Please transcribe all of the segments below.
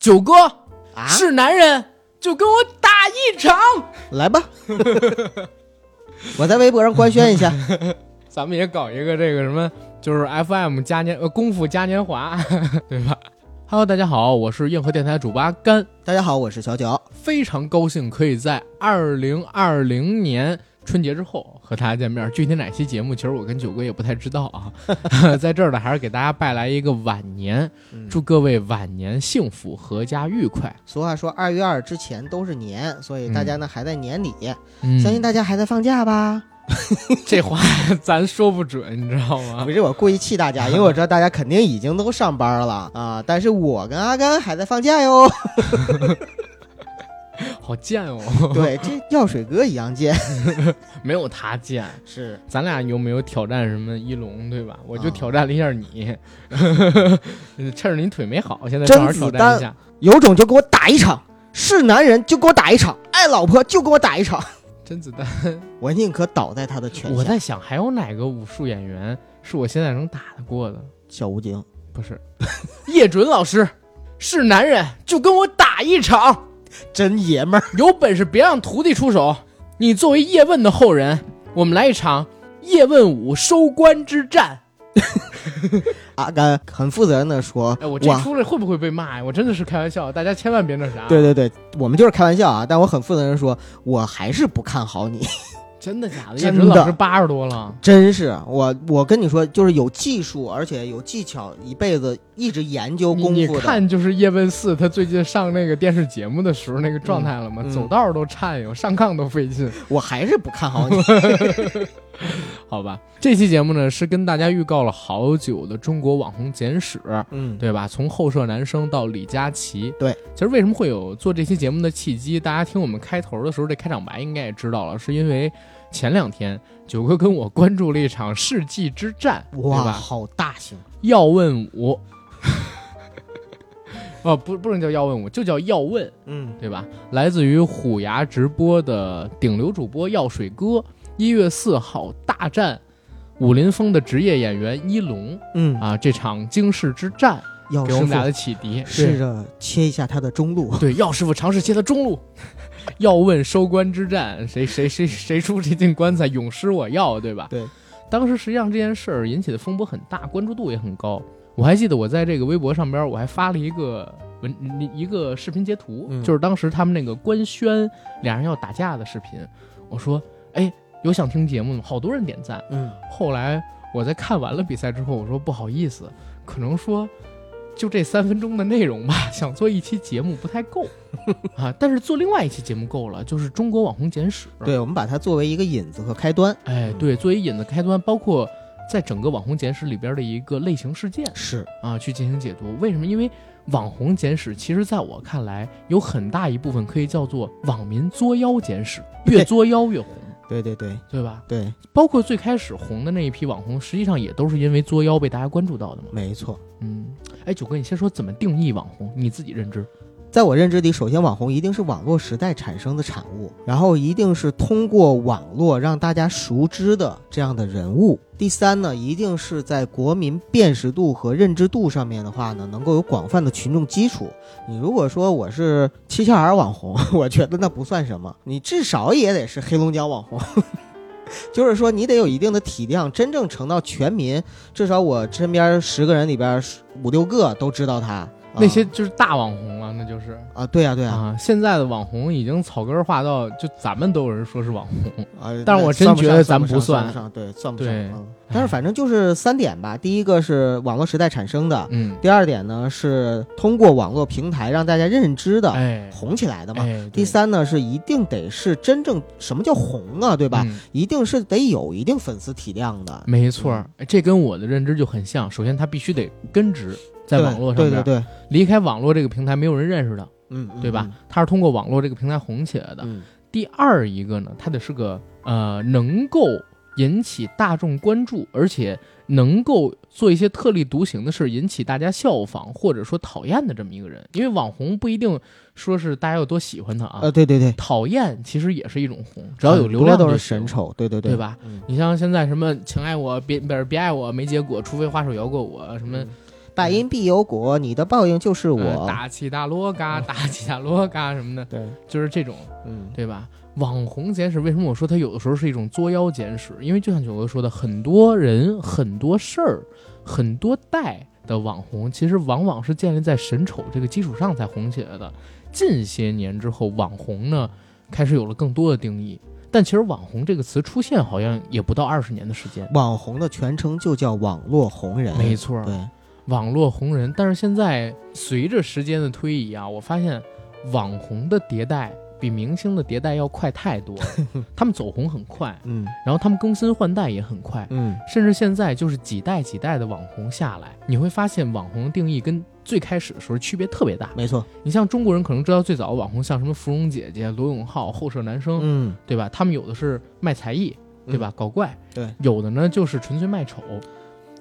九哥啊，是男人就跟我打一场。来吧，我在微博上官宣一下。咱们也搞一个这个什么，就是 FM 嘉年呃功夫嘉年华，对吧？Hello，大家好，我是硬核电台主播阿甘，大家好，我是小九。非常高兴可以在二零二零年春节之后和大家见面。具体哪期节目，其实我跟九哥也不太知道啊。在这儿呢，还是给大家拜来一个晚年，祝各位晚年幸福、阖家愉快。俗话说，二月二之前都是年，所以大家呢还在年底，嗯相信大家还在放假吧？这话 咱说不准，你知道吗不？是我故意气大家，因为我知道大家肯定已经都上班了啊，但是我跟阿甘还在放假哟。好贱哦，对，这药水哥一样贱。没有他贱。是，咱俩有没有挑战什么一龙，对吧？我就啊挑战了一下你，趁着你腿没好，现在正好挑战一下。有种就给我打一场，是男人就给我打一场，爱老婆就给我打一场，甄子丹，我宁可倒在他的拳下。我在想还有哪个武术演员是我现在能打得过的？小吴京，不是，叶准老师，是男人就跟我打一场，真爷们儿。有本事别让徒弟出手。你作为叶问的后人，我们来一场叶问武收官之战。阿甘很负责任的说：“哎，我这出来会不会被骂呀？我真的是开玩笑，大家千万别那啥。对对对，我们就是开玩笑啊，但我很负责任地说，我还是不看好你。真的假的？叶真的准老师八十多了，真是我，我跟你说，就是有技术，而且有技巧，一辈子一直研究你你功夫的。看，就是叶问四，他最近上那个电视节目的时候那个状态了吗？走道都颤悠，上炕都费劲。我还是不看好你。好吧，这期节目呢是跟大家预告了好久的中国网红简史，嗯，对吧？从后舍男生到李佳琦，对。其实为什么会有做这期节目的契机？大家听我们开头的时候，这开场白应该也知道了，是因为前两天九哥跟我关注了一场世纪之战，哇，好大型！要问武。哦，不，不能叫要问我，就叫要问，嗯，对吧？来自于虎牙直播的顶流主播药水哥，一月四号大战武林风的职业演员一龙嗯，啊！这场惊世之战药给我们俩的傅启迪，试着切一下他的中路。对药师傅尝试切他中路。要问收官之战，谁谁谁谁出这进棺材，永失我要，对吧？对。当时实际上这件事儿引起的风波很大，关注度也很高。我还记得我在这个微博上边，我还发了一个文一个视频截图，嗯就是当时他们那个官宣俩人要打架的视频。我说，哎，有想听节目吗？好多人点赞。嗯，后来我在看完了比赛之后，我说不好意思，可能说就这三分钟的内容吧，想做一期节目不太够 啊。但是做另外一期节目够了，就是中国网红简史。对，我们把它作为一个引子和开端。哎，对，作为引子开端，包括在整个网红简史里边的一个类型事件是，啊，去进行解读。为什么？因为网红简史其实在我看来，有很大一部分可以叫做网民作妖简史，越作妖越红，对对对对吧？对，包括最开始红的那一批网红，实际上也都是因为作妖被大家关注到的嘛。没错。嗯，哎，九哥，你先说怎么定义网红？你自己认知？在我认知里，首先网红一定是网络时代产生的产物，然后一定是通过网络让大家熟知的这样的人物。第三呢，一定是在国民辨识度和认知度上面的话呢，能够有广泛的群众基础。你如果说我是七巧儿网红，我觉得那不算什么，你至少也得是黑龙江网红。就是说，你得有一定的体量，真正成到全民，至少我身边十个人里边五六个都知道他。啊那些就是大网红了，那就是啊，对呀、对呀、啊。现在的网红已经草根化到，就咱们都有人说是网红。啊，但是我真觉得咱不算对，算不上。但是反正就是三点吧。第一个是网络时代产生的，嗯，第二点呢是通过网络平台让大家认知的，哎，红起来的嘛。哎，第三呢是一定得是真正什么叫红啊，对吧？嗯一定是得有一定粉丝体量的，没错这跟我的认知就很像。首先，它必须得根植在网络上边，对对对，离开网络这个平台，没有人认识的，嗯，嗯对吧？？它是通过网络这个平台红起来的。嗯，第二一个呢，它得是个呃能够引起大众关注，而且能够做一些特立独行的事，引起大家效仿或者说讨厌的这么一个人。因为网红不一定说是大家有多喜欢他啊，呃，对对对，讨厌其实也是一种红，只要有流量都是行神。丑，对对对对吧？嗯，你像现在什么请爱我别别别爱我没结果，除非花手摇过我什么。嗯百因必有果，你的报应就是呃我。大起大落嘎，大起大落嘎什么的，对，就是这种，嗯，对吧？网红简史为什么我说它有的时候是一种作妖简史？因为就像九哥说的，很多人、很多事儿、很多代的网红，其实往往是建立在神丑这个基础上才红起来的。近些年之后，网红呢开始有了更多的定义，但其实“网红”这个词出现好像也不到二十年的时间。网红的全称就叫网络红人。没错，对，网络红人。但是现在随着时间的推移啊，我发现网红的迭代比明星的迭代要快太多了。他们走红很快，嗯然后他们更新换代也很快，嗯，甚至现在就是几代几代的网红下来，你会发现网红的定义跟最开始的时候区别特别大。没错。你像中国人可能知道最早的网红，像什么芙蓉姐姐、罗永浩、后舍男生，嗯，对吧？他们有的是卖才艺，对吧？搞怪，对，有的呢就是纯粹卖丑，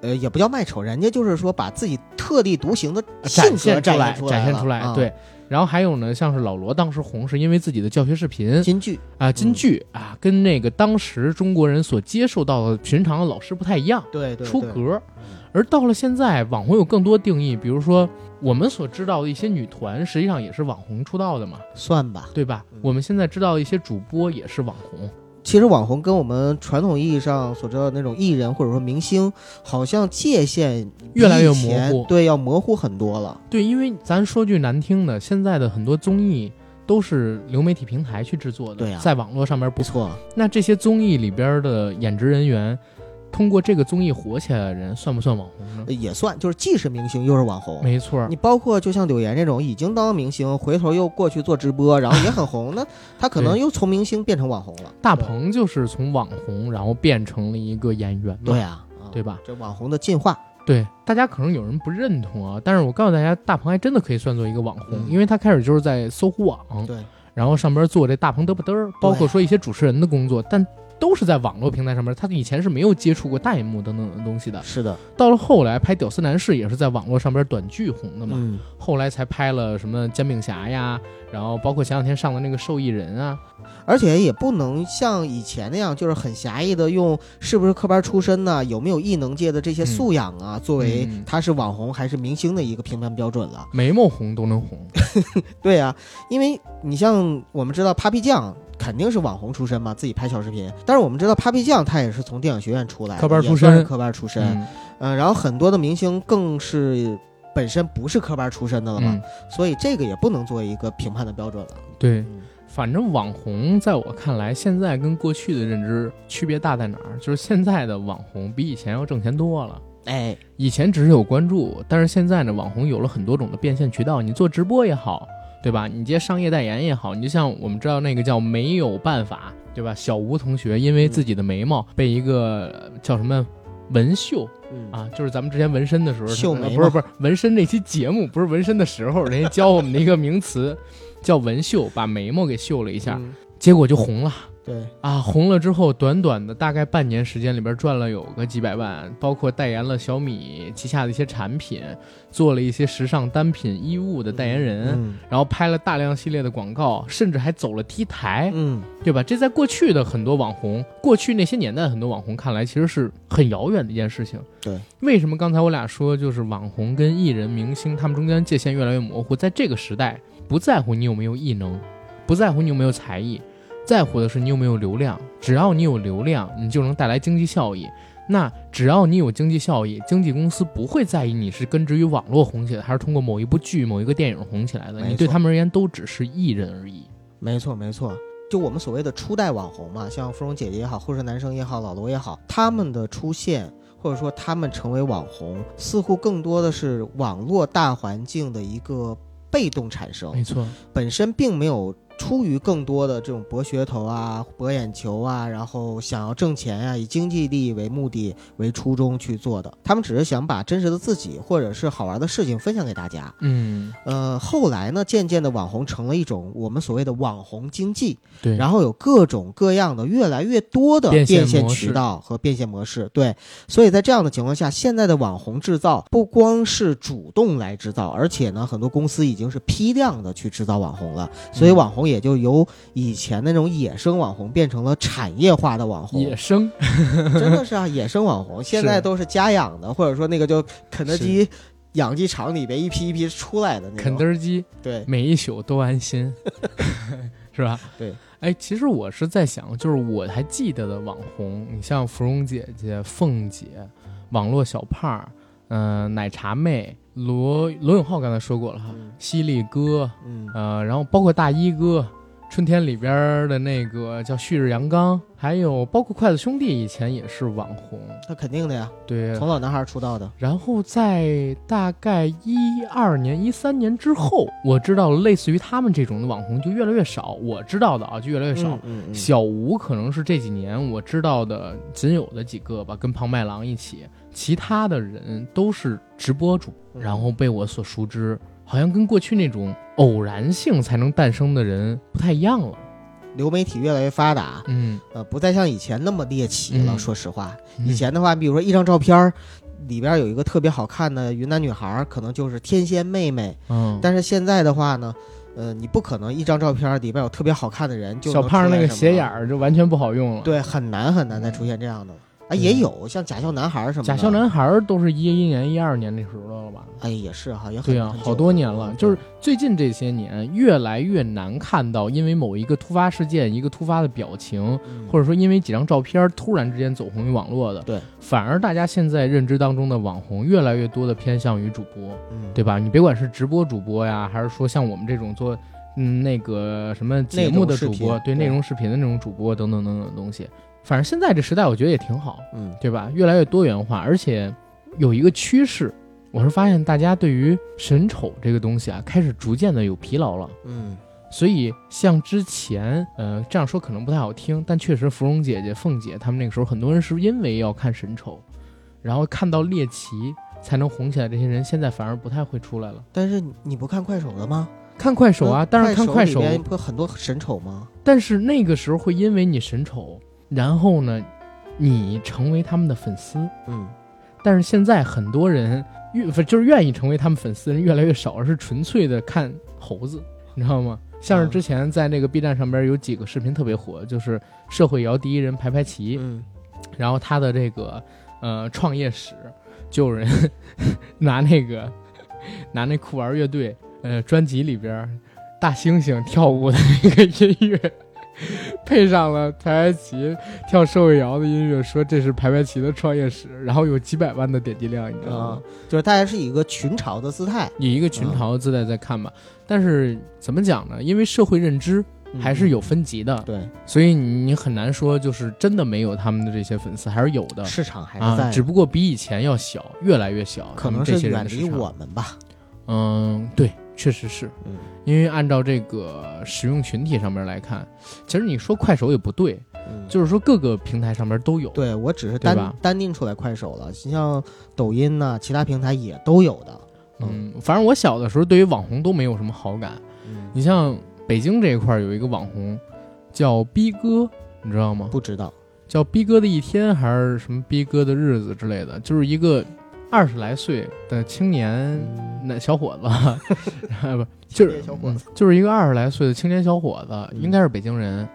呃，也不叫卖丑，人家就是说把自己特立独行的性展现出来，展现出来，啊对。然后还有呢，像是老罗当时红是因为自己的教学视频金句，啊，金句啊，跟那个当时中国人所接受到的寻常的老师不太一样，对对对出格。嗯而到了现在，网红有更多定义，比如说我们所知道的一些女团，实际上也是网红出道的嘛，算吧。对吧？嗯我们现在知道的一些主播也是网红，其实网红跟我们传统意义上所知道的那种艺人或者说明星，好像界限越来越模糊。对，要模糊很多了。对，因为咱说句难听的，现在的很多综艺都是流媒体平台去制作的，对啊。在网络上面不不错，那这些综艺里边的演职人员，通过这个综艺火起来的人，算不算网红呢？也算，就是既是明星又是网红。没错，你包括就像柳岩这种已经当明星，回头又过去做直播，然后也很红，那 他可能又从明星变成网红了。大鹏就是从网红，然后变成了一个演员嘛，对啊，啊对吧？这网红的进化，对，大家可能有人不认同啊，但是我告诉大家，大鹏还真的可以算作一个网红，嗯因为他开始就是在搜狐网，对，然后上边做这大鹏嘚不嘚儿，包括说一些主持人的工作，但都是在网络平台上面，他以前是没有接触过大荧幕等等的东西的。是的，到了后来拍《屌丝男士》也是在网络上边短剧红的嘛，嗯，后来才拍了什么煎饼侠呀，然后包括前两天上的那个受益人啊，而且也不能像以前那样，就是很狭义的用是不是科班出身呐、有没有艺能界的这些素养啊，作为嗯他是网红还是明星的一个评判标准了。眉毛红都能红。对呀、因为你像我们知道 Papi 酱肯定是网红出身嘛，自己拍小视频，但是我们知道 Papi 酱他也是从电影学院出来的，科班出身科班出身。嗯嗯、然后很多的明星更是本身不是科班出身的了嘛，嗯，所以这个也不能作为一个评判的标准了。对，嗯反正网红在我看来，现在跟过去的认知区别大在哪儿？就是现在的网红比以前要挣钱多了。哎，以前只是有关注，但是现在呢，网红有了很多种的变现渠道。你做直播也好，对吧？你接商业代言也好，你就像我们知道那个叫没有办法，对吧？小吴同学因为自己的眉毛被一个呃叫什么纹绣嗯啊，就是咱们之前纹身的时候，呃绣眉毛不是不是纹身那期节目，不是纹身的时候，人家教我们的一个名词叫纹绣，把眉毛给绣了一下，嗯结果就红了。对，啊，红了之后，短短的大概半年时间里边赚了有个几百万，包括代言了小米旗下的一些产品，做了一些时尚单品衣物的代言人，嗯然后拍了大量系列的广告，甚至还走了 T 台，嗯，对吧？这在过去的很多网红，过去那些年代的很多网红看来，其实是很遥远的一件事情。对，为什么刚才我俩说，就是网红跟艺人、明星他们中间界限越来越模糊？在这个时代，不在乎你有没有艺能，不在乎你有没有才艺，在乎的是你有没有流量。只要你有流量，你就能带来经济效益。那只要你有经济效益，经纪公司不会在意你是根植于网络红起来，还是通过某一部剧、某一个电影红起来的。你对他们而言都只是艺人而已。没错没错。就我们所谓的初代网红嘛，像芙蓉姐姐也好，后生男生也好，老罗也好，他们的出现或者说他们成为网红，似乎更多的是网络大环境的一个被动产生，没错，本身并没有出于更多的这种博噱头啊、博眼球啊，然后想要挣钱呀、以经济利益为目的为初衷去做的。他们只是想把真实的自己或者是好玩的事情分享给大家。嗯，呃，后来呢，渐渐的网红成了一种我们所谓的网红经济，对。然后有各种各样的越来越多的变现渠道和变现模式。对，所以在这样的情况下，现在的网红制造不光是主动来制造，而且呢，很多公司已经是批量的去制造网红了。所以嗯网红也就由以前那种野生网红变成了产业化的网红。野生，真的是啊，野生网红现在都是家养的，或者说那个就肯德基养鸡场里边一批一批出来的那肯。德基对，每一宿都安心，是吧？对。哎，其实我是在想，就是我还记得的网红，你像芙蓉姐姐、凤姐、网络小胖儿，嗯、奶茶妹、罗罗永浩刚才说过了哈，嗯犀利哥，嗯呃，然后包括大衣哥，春天里边的那个叫旭日阳刚，还有包括筷子兄弟以前也是网红，那肯定的呀，对。从老男孩出道的。然后在大概一二年、一三年之后，我知道类似于他们这种的网红就越来越少。我知道的啊，就越来越少。嗯嗯嗯小吴可能是这几年我知道的仅有的几个吧，跟庞麦郎一起，其他的人都是直播主，嗯然后被我所熟知，好像跟过去那种偶然性才能诞生的人不太一样了。流媒体越来越发达，嗯，呃，不再像以前那么猎奇了。嗯说实话，嗯以前的话，比如说一张照片儿里边有一个特别好看的云南女孩儿，可能就是天仙妹妹。嗯，但是现在的话呢，呃，你不可能一张照片儿里边有特别好看的人就小能胖那个斜眼儿就完全不好用了。对，很难很难再出现这样的。啊，也有像假笑男孩儿什么的。假笑男孩儿都是一一年、一二年那时候的了吧？哎，也是哈，也很对啊、好多年了。嗯就是最近这些年，越来越难看到因为某一个突发事件、一个突发的表情，嗯或者说因为几张照片突然之间走红于网络的。对，反而大家现在认知当中的网红，越来越多的偏向于主播，嗯，对吧？你别管是直播主播呀，还是说像我们这种做嗯那个什么节目的主播，对对内容视频的那种主播等等等等的东西。反正现在这时代，我觉得也挺好。嗯对吧？越来越多元化，而且有一个趋势，我是发现大家对于神丑这个东西啊，开始逐渐的有疲劳了。嗯所以像之前，呃，这样说可能不太好听，但确实芙蓉姐姐、凤姐他们那个时候，很多人是因为要看神丑，然后看到猎奇才能红起来。这些人现在反而不太会出来了。但是你不看快手了吗？看快手啊，但是看快手里，面不很多神丑吗？但是那个时候会因为你神丑，然后呢，你成为他们的粉丝。嗯但是现在很多人愿就是愿意成为他们粉丝人越来越少，而是纯粹的看猴子，你知道吗？像是之前在那个 B 站上边有几个视频特别火，就是社会摇第一人排排齐，嗯然后他的这个呃创业史，就有人 拿那个拿那酷玩乐队呃专辑里边大猩猩跳舞的那个音乐。配上了排排齐跳社会摇的音乐，说这是排排齐的创业史，然后有几百万的点击量，你知道吗？啊，就是大家是以一个群嘲的姿态，以一个群嘲的姿态在看吧。但是怎么讲呢？因为社会认知还是有分级的，嗯对所以你很难说就是真的没有他们的这些粉丝，还是有的市场还是在啊，只不过比以前要小，越来越小。可能这些人是远离我们吧。嗯，对，确实是嗯因为按照这个使用群体上面来看，其实你说快手也不对，嗯，就是说各个平台上面都有。对我只是单单拎出来快手了，你像抖音呐、其他平台也都有的。嗯，反正我小的时候对于网红都没有什么好感。嗯，你像北京这一块儿有一个网红叫逼哥，你知道吗？不知道。叫逼哥的一天还是什么逼哥的日子之类的，就是一个二十来岁的青年嗯那小伙子，不就是小伙子嗯就是一个二十来岁的青年小伙子，嗯应该是北京人。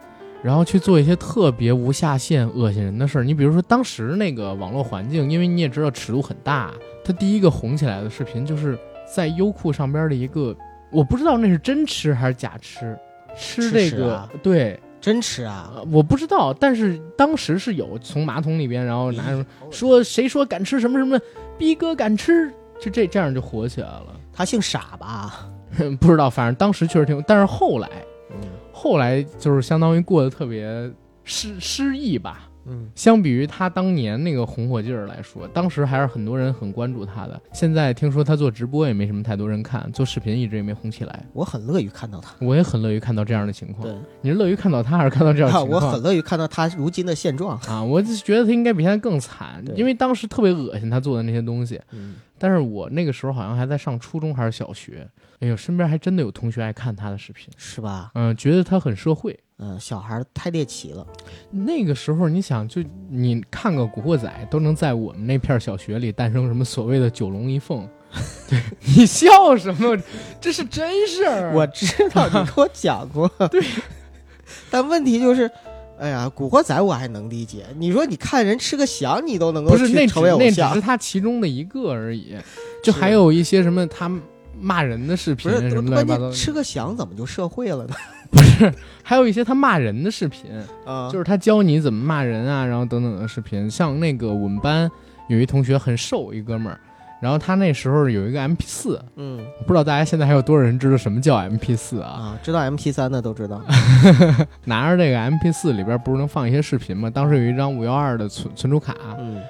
然后去做一些特别无下限、恶心人的事儿。你比如说，当时那个网络环境，因为你也知道尺度很大，他第一个红起来的视频就是在优酷上边的一个，我不知道那是真吃还是假吃，吃这个、对，真吃啊！呃我不知道，但是当时是有从马桶里边，然后拿什么说谁说敢吃什么什么，逼哥敢吃，就这这样就火起来了。他姓傻吧？不知道，反正当时确实挺，但是后来嗯后来就是相当于过得特别失失意吧。嗯，相比于他当年那个红火劲儿来说，当时还是很多人很关注他的。现在听说他做直播也没什么太多人看，做视频一直也没红起来。我很乐于看到他。我也很乐于看到这样的情况。对，你是乐于看到他，还是看到这样的啊，情况？我很乐于看到他如今的现状。啊，我就觉得他应该比现在更惨，因为当时特别恶心他做的那些东西。嗯，但是我那个时候好像还在上初中还是小学，哎呦，身边还真的有同学爱看他的视频，是吧？嗯、觉得他很社会。嗯，小孩儿太猎奇了。那个时候你想，就你看个《古惑仔》，都能在我们那片小学里诞生什么所谓的九龙一凤。对 你笑什么？这是真事儿。我知道你跟我讲过。对，但问题就是，哎呀，古惑仔我还能理解。你说你看人吃个翔，你都能够不是那只去成为偶那只是他其中的一个而已。就还有一些什么他骂人的视频不是什么乱七八糟关键，吃个翔怎么就社会了呢？还有一些他骂人的视频，啊就是他教你怎么骂人啊，然后等等的视频。像那个我们班有一同学很瘦一哥们儿，然后他那时候有一个 MP 四，嗯不知道大家现在还有多少人知道什么叫 MP 四啊？啊，知道 MP 三的都知道。拿着这个 MP 四里边不是能放一些视频吗？当时有一张五幺二的存存储卡，嗯，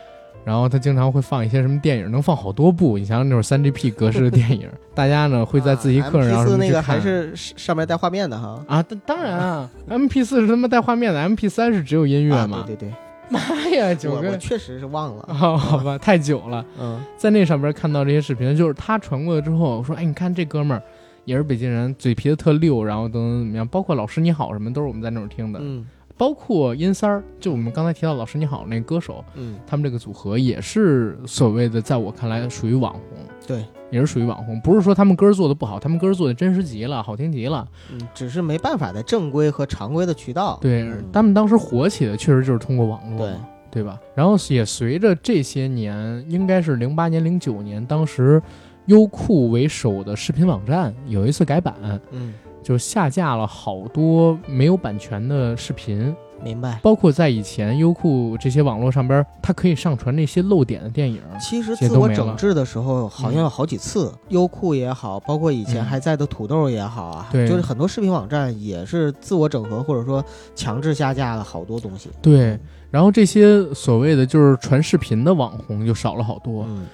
然后他经常会放一些什么电影，能放好多部。你想想那种三 GP 格式的电影，大家呢会在自习课上四那个还是上面带画面的哈。啊，当当然啊，MP 四是他妈带画面的，MP 三是只有音乐啊嘛。对对对，妈呀，九哥确实是忘了。哦，好吧，太久了。嗯在那上边看到这些视频，就是他传过来之后，我说，哎，你看这哥们儿也是北京人，嘴皮子特溜，然后等等怎么样，包括老师你好什么都是我们在那儿听的，嗯包括阴三儿，就我们刚才提到老师你好那个歌手，嗯，他们这个组合也是所谓的，在我看来属于网红，对，也是属于网红，不是说他们歌儿做的不好，他们歌儿做的真实极了，好听极了。嗯，只是没办法在正规和常规的渠道。对嗯，他们当时火起的确实就是通过网络对，对吧？然后也随着这些年，应该是零八年、零九年，当时优酷为首的视频网站有一次改版，嗯，就下架了好多没有版权的视频，明白。包括在以前优酷这些网络上边，它可以上传那些漏点的电影。其实自我整治的时候，好像有好几次，优酷也好，包括以前嗯还在的土豆也好啊，对就是很多视频网站也是自我整合或者说强制下架了好多东西。对，然后这些所谓的就是传视频的网红就少了好多。嗯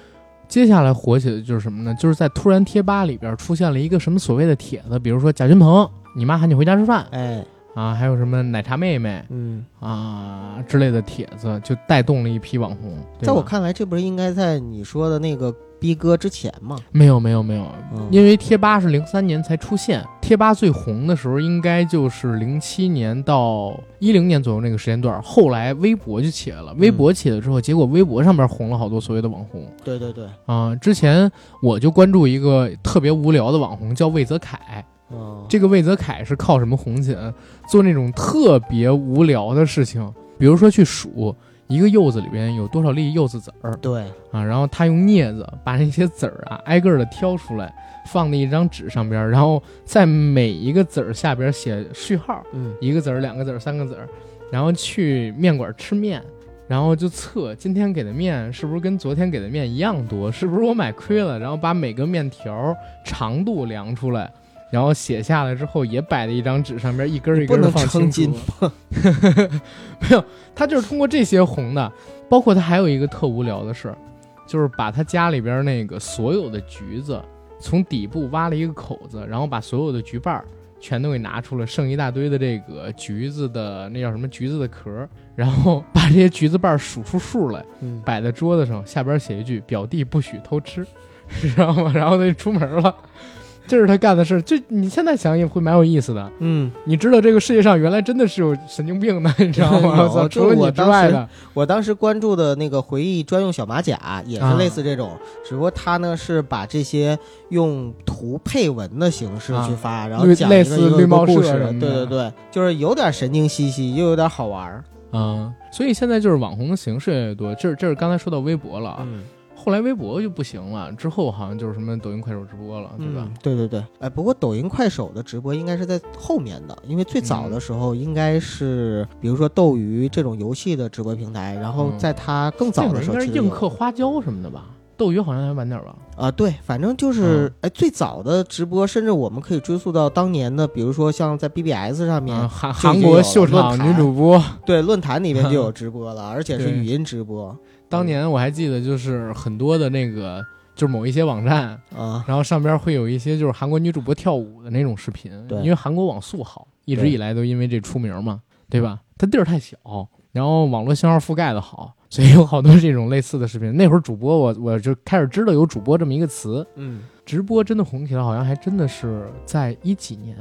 接下来火起的就是什么呢？就是在突然贴吧里边出现了一个什么所谓的帖子，比如说贾君鹏，你妈喊你回家吃饭哎，啊，还有什么奶茶妹妹嗯，啊之类的帖子，就带动了一批网红。在我看来，这不是应该在你说的那个逼哥之前吗？没有没有没有，嗯，因为贴吧是零三年才出现，贴吧最红的时候应该就是零七年到一零年左右那个时间段。后来微博就起来了，微博起来之后，结果微博上面红了好多所谓的网红对对对，啊。之前我就关注一个特别无聊的网红，叫魏泽凯。嗯，这个魏泽凯是靠什么红起来？做那种特别无聊的事情，比如说去数一个柚子里边有多少粒柚子籽儿对，啊，然后他用镊子把那些籽儿啊 挨个的挑出来，放在一张纸上边，然后在每一个籽儿下边写序号，嗯，一个籽儿、两个籽儿、三个籽儿，然后去面馆吃面。然后就测今天给的面是不是跟昨天给的面一样多，是不是我买亏了？然后把每个面条长度量出来，然后写下来之后也摆在一张纸上边，一根儿一根儿地不能放清称。没有，他就是通过这些红的，包括他还有一个特无聊的事儿，就是把他家里边那个所有的橘子从底部挖了一个口子，然后把所有的橘瓣儿全都给拿出来，剩一大堆的这个橘子的那叫什么橘子的壳儿，然后把这些橘子瓣儿数出数来，嗯，摆在桌子上，下边写一句“表弟不许偷吃”，知道吗？然后他就出门了。这是他干的事，就你现在想也会蛮有意思的。嗯，你知道这个世界上原来真的是有神经病的，你知道吗？我操，除了你之我当时外的，我当时关注的那个回忆专用小马甲也啊是类似这种，只不过他呢是把这些用图配文的形式去发，然后类类讲一个一个似绿帽故事，对对对，就是有点神经兮兮，又有点好玩儿。嗯，所以现在就是网红的形式越来越多。这是这是刚才说到微博了啊，嗯，后来微博就不行了，之后好像就是什么抖音、快手直播了，对吧？嗯？对对对，哎，不过抖音、快手的直播应该是在后面的，因为最早的时候应该是，比如说斗鱼这种游戏的直播平台，然后嗯在它更早的时候应该是硬的时候其实有嗑花椒什么的吧？斗鱼好像还晚点吧？啊，对，反正就是嗯，哎，最早的直播，甚至我们可以追溯到当年的，比如说像在 BBS 上面，啊，韩韩国秀场女主播，对，论坛里面就有直播了，而且是语音直播当年我还记得，就是很多的那个，就是某一些网站，啊，然后上边会有一些就是韩国女主播跳舞的那种视频，对因为韩国网速好，一直以来都因为这出名嘛，对吧？它地儿太小，然后网络信号覆盖的好，所以有好多这种类似的视频。那会儿主播我我就开始知道有主播这么一个词，嗯直播真的红起来，好像还真的是在一几年，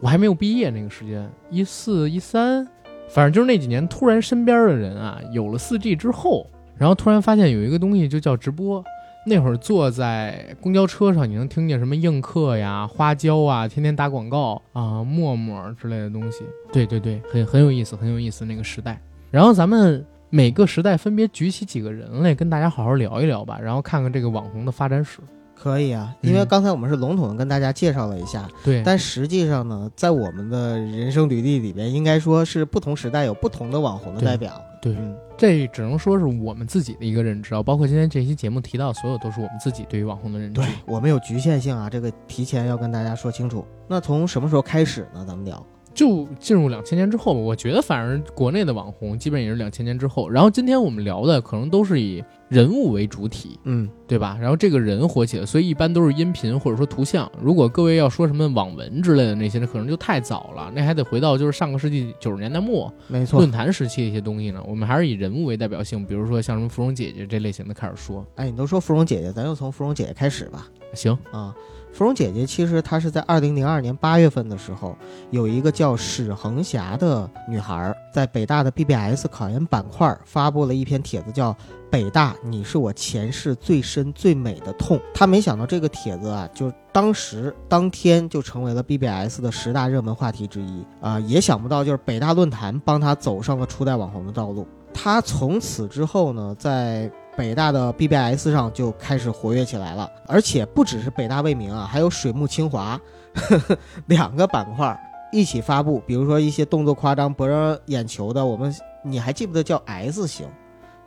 我还没有毕业那个时间，一四一三，反正就是那几年，突然身边的人啊有了四 G 之后，然后突然发现有一个东西就叫直播。那会儿坐在公交车上，你能听见什么映客呀、花椒啊，天天打广告啊、陌陌之类的东西。对对对，很很有意思，很有意思那个时代。然后咱们每个时代分别举起几个人来跟大家好好聊一聊吧，然后看看这个网红的发展史。可以啊，因为嗯刚才我们是笼统的跟大家介绍了一下，对，但实际上呢，在我们的人生履历里边，应该说是不同时代有不同的网红的代表。对嗯，这只能说是我们自己的一个认知啊，包括今天这期节目提到，所有都是我们自己对于网红的认知对。我们有局限性啊，这个提前要跟大家说清楚。那从什么时候开始呢？咱们聊。就进入两千年之后吧，我觉得反正国内的网红基本也是两千年之后。然后今天我们聊的可能都是以人物为主体，嗯，对吧？然后这个人火起来，所以一般都是音频或者说图像。如果各位要说什么网文之类的那些，那可能就太早了，那还得回到就是上个世纪九十年代末没错论。坛时期的一些东西呢。我们还是以人物为代表性，比如说像什么芙蓉姐姐这类型的开始说。哎，你都说芙蓉姐姐，咱就从芙蓉姐姐开始吧。行，啊，芙蓉姐姐其实她是在二零零二年八月份的时候，有一个叫史恒霞的女孩，在北大的 BBS 考研板块发布了一篇帖子，叫《北大，你是我前世最深最美的痛》。她没想到这个帖子啊，就当时当天就成为了 BBS 的十大热门话题之一啊、也想不到就是北大论坛帮她走上了初代网红的道路。她从此之后呢，在北大的 BBS 上就开始活跃起来了，而且不只是北大未名啊，还有水木清华呵 呵两个板块一起发布。比如说一些动作夸张、博人眼球的，我们你还记不得叫 S 型？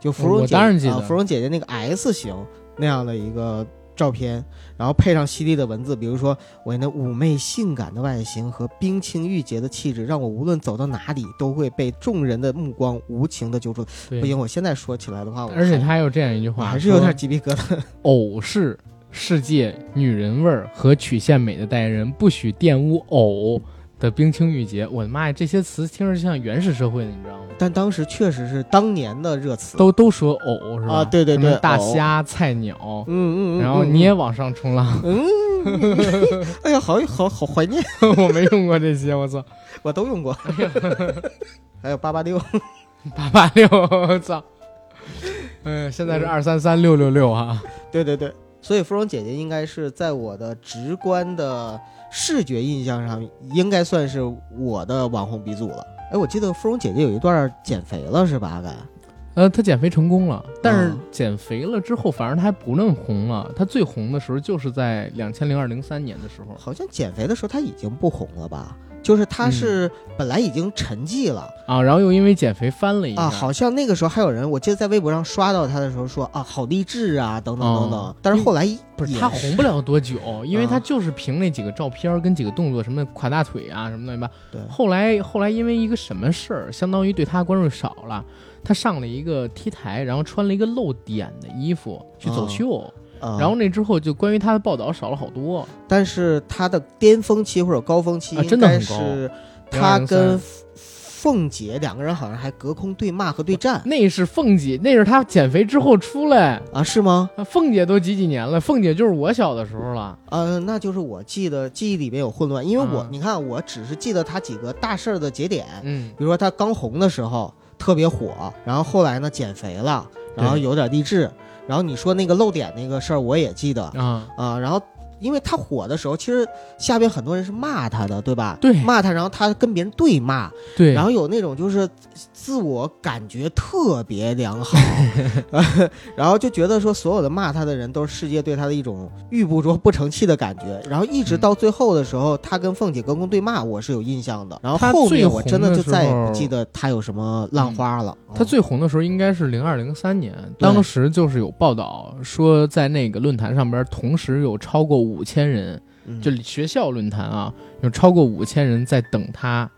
就芙蓉我姐，当然记得啊芙蓉姐姐那个 S 型那样的一个照片，然后配上犀利的文字，比如说我那妩媚性感的外形和冰清玉洁的气质，让我无论走到哪里都会被众人的目光无情的揪住。不行，我现在说起来的话，我而且他还有这样一句话，还是有点鸡皮疙瘩。偶是世界女人味儿和曲线美的代言人，不许玷污偶的冰清玉洁。我的妈呀，这些词听着像原始社会的，你知道吗？但当时确实是当年的热词。都都说偶是吧？啊对对对大虾、菜鸟，嗯嗯嗯，然后嗯你也往上冲浪，嗯，哎呀，好好好怀念，我没用过这些，我操，我都用过。还有八八六，八八六，我操，嗯，现在是二三三六六六啊，对对对，所以芙蓉姐姐应该是在我的直观的视觉印象上，应该算是我的网红鼻祖了。哎，我记得芙蓉姐姐有一段减肥了，是吧？阿甘？呃，她减肥成功了，但是啊减肥了之后，反而她还不那么红了。她最红的时候就是在两千零二零三年的时候，好像减肥的时候她已经不红了吧？就是他是本来已经沉寂了。啊，然后又因为减肥翻了一下，啊，好像那个时候还有人，我记得在微博上刷到他的时候说啊，好励志啊，等等等等。哦但是后来不是也他红不了多久，因为啊。他就是凭那几个照片跟几个动作，什么垮大腿啊，什么乱七八。对。后来后来因为一个什么事儿，相当于对他关注少了，他上了一个 T 台，然后穿了一个露点的衣服去走哦秀，啊，然后那之后就关于他的报道少了好多。但是他的巅峰期或者高峰期啊应该是他跟凤姐两个人好像还隔空对骂和对战那是凤姐，那是他减肥之后出来。啊，是吗？啊凤姐都几几年了？凤姐就是我小的时候了。呃，那就是我记得记忆里面有混乱，因为我、啊你看，我只是记得他几个大事儿的节点，嗯，比如说他刚红的时候特别火，然后后来呢减肥了，然后有点励志，然后你说那个漏点那个事儿我也记得，啊，啊，然后因为他火的时候，其实下边很多人是骂他的，对吧？对。骂他，然后他跟别人对骂，对，然后有那种就是自我感觉特别良好，然后就觉得说所有的骂他的人都是世界对他的一种欲不琢不成器的感觉，然后一直嗯到最后的时候，他跟凤姐隔空对骂，我是有印象的。然后后面我真的就再也不记得他有什么浪花了。他嗯。最红的时候应该是零二零三年，当时就是有报道说，在那个论坛上边，同时有超过五千人，嗯。就学校论坛啊，有超过五千人在等他，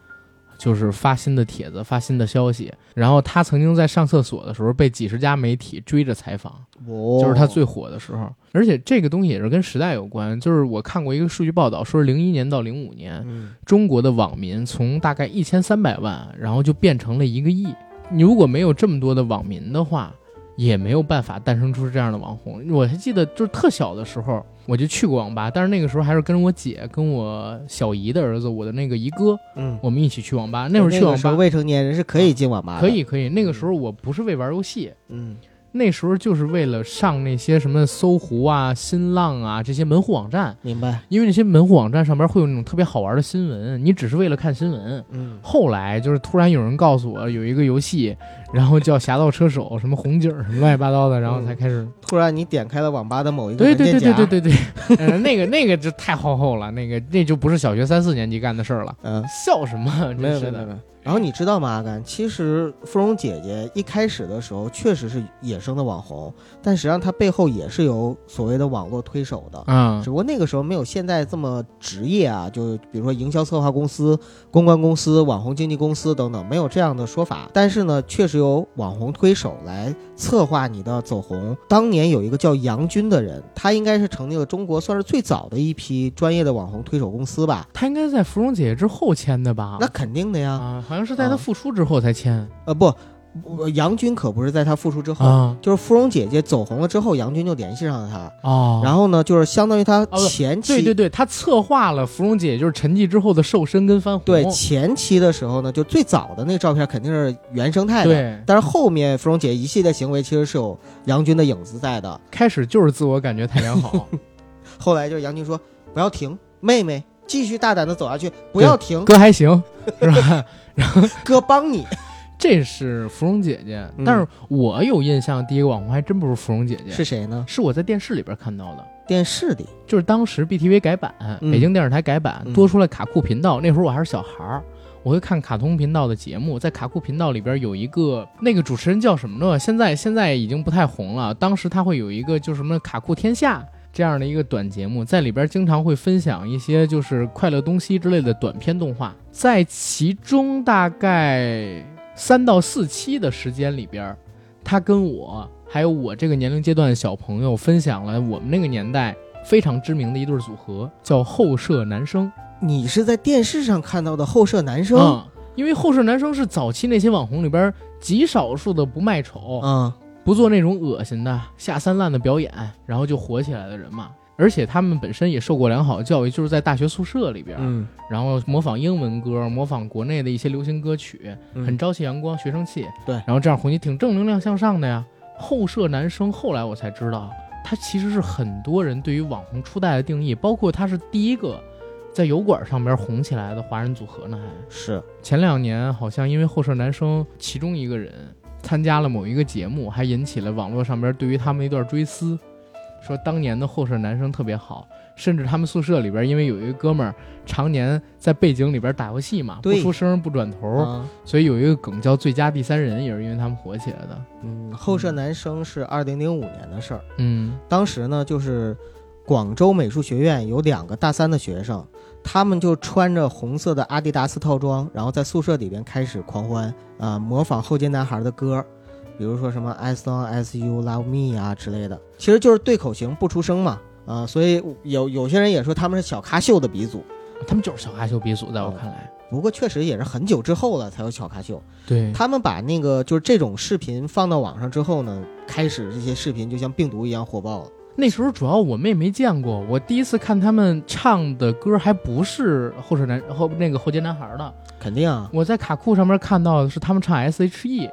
就是发新的帖子、发新的消息。然后他曾经在上厕所的时候被几十家媒体追着采访，哦就是他最火的时候。而且这个东西也是跟时代有关，就是我看过一个数据报道，说是零一年到零五年，嗯中国的网民从大概一千三百万，然后就变成了一个亿。你如果没有这么多的网民的话，也没有办法诞生出这样的网红。我还记得，就是特小的时候，我就去过网吧，但是那个时候还是跟我姐、跟我小姨的儿子，我的那个姨哥，嗯，我们一起去网吧。那会儿去网吧未成年人是可以进网吧的，可以，可以。那个时候我不是为玩游戏，嗯那时候就是为了上那些什么搜狐啊、新浪啊这些门户网站，明白，因为那些门户网站上边会有那种特别好玩的新闻，你只是为了看新闻。嗯后来就是突然有人告诉我有一个游戏，然后叫侠盗车手，什么红警什么乱七八糟的，然后才开始。突然你点开了网吧的某一个对对对对对对对，呃，那个那个就太浩厚了，那个那就不是小学三四年级干的事儿了。嗯，笑什么？真是的。没有没有。然后你知道吗，阿甘？其实芙蓉姐姐一开始的时候确实是野生的网红，但实际上她背后也是有所谓的网络推手的。嗯只不过那个时候没有现在这么职业啊，就比如说营销策划公司、公关公司、网红经纪公司等等，没有这样的说法。但是呢，确实有网红推手来策划你的走红。当年有一个叫杨军的人，他应该是成立了中国算是最早的一批专业的网红推手公司吧？他应该在芙蓉姐姐之后签的吧？那肯定的呀。啊，好像是在他啊复出之后才签呃，不杨军可不是在他复出之后。啊。就是芙蓉姐姐走红了之后，杨军就联系上了他，哦，然后呢，就是相当于他不前期、对对对，他策划了芙蓉姐姐就是沉寂之后的瘦身跟翻红。对前期的时候呢，就最早的那个照片肯定是原生态的，对，但是后面芙蓉姐一系列行为其实是有杨军的影子在的。开始就是自我感觉太良好，后来就是杨军说不要停，妹妹继续大胆的走下去，不要停，哥还行，是吧？然后 哥帮你。这是芙蓉姐姐，嗯但是我有印象，第一个网红还真不是芙蓉姐姐，是谁呢？是我在电视里边看到的。电视里，就是当时 BTV 改版，嗯北京电视台改版，嗯多出来卡酷频道。那会儿我还是小孩儿，我会看卡通频道的节目。在卡酷频道里边有一个那个主持人叫什么呢？现在现在已经不太红了。当时他会有一个就是什么卡酷天下这样的一个短节目，在里边经常会分享一些就是快乐东西之类的短片动画。在其中大概三到四期的时间里边，他跟我还有我这个年龄阶段的小朋友分享了我们那个年代非常知名的一对组合，叫后舍男生。你是在电视上看到的后舍男生？嗯，因为后舍男生是早期那些网红里边极少数的不卖丑、嗯不做那种恶心的下三滥的表演，然后就火起来的人嘛。而且他们本身也受过良好的教育，就是在大学宿舍里边，嗯然后模仿英文歌，模仿国内的一些流行歌曲，嗯很朝气阳光、学生气。对然后这样回去挺正能量向上的呀。后舍男生后来我才知道，他其实是很多人对于网红初代的定义，包括他是第一个在油管上边红起来的华人组合呢。还是前两年好像因为后舍男生其中一个人参加了某一个节目，还引起了网络上边对于他们一段追思，说当年的后舍男生特别好，甚至他们宿舍里边因为有一个哥们儿常年在背景里边打游戏嘛，不出声不转头，啊所以有一个梗叫“最佳第三人”，也是因为他们火起来的。嗯，后舍男生是二零零五年的事儿。嗯当时呢，就是广州美术学院有两个大三的学生，他们就穿着红色的阿迪达斯套装，然后在宿舍里边开始狂欢啊、模仿后街男孩的歌，比如说什么 As long as you love me 啊之类的，其实就是对口型不出声嘛。啊、所以有有些人也说他们是小咖秀的鼻祖，他们就是小咖秀鼻祖，在我看来，不过确实也是很久之后了才有小咖秀。对，他们把那个就是这种视频放到网上之后呢，开始这些视频就像病毒一样火爆了。那时候主要我们也没见过，我第一次看他们唱的歌还不是后舍男后那个后街男孩的，肯定啊，我在卡酷上面看到的是他们唱 S.H.E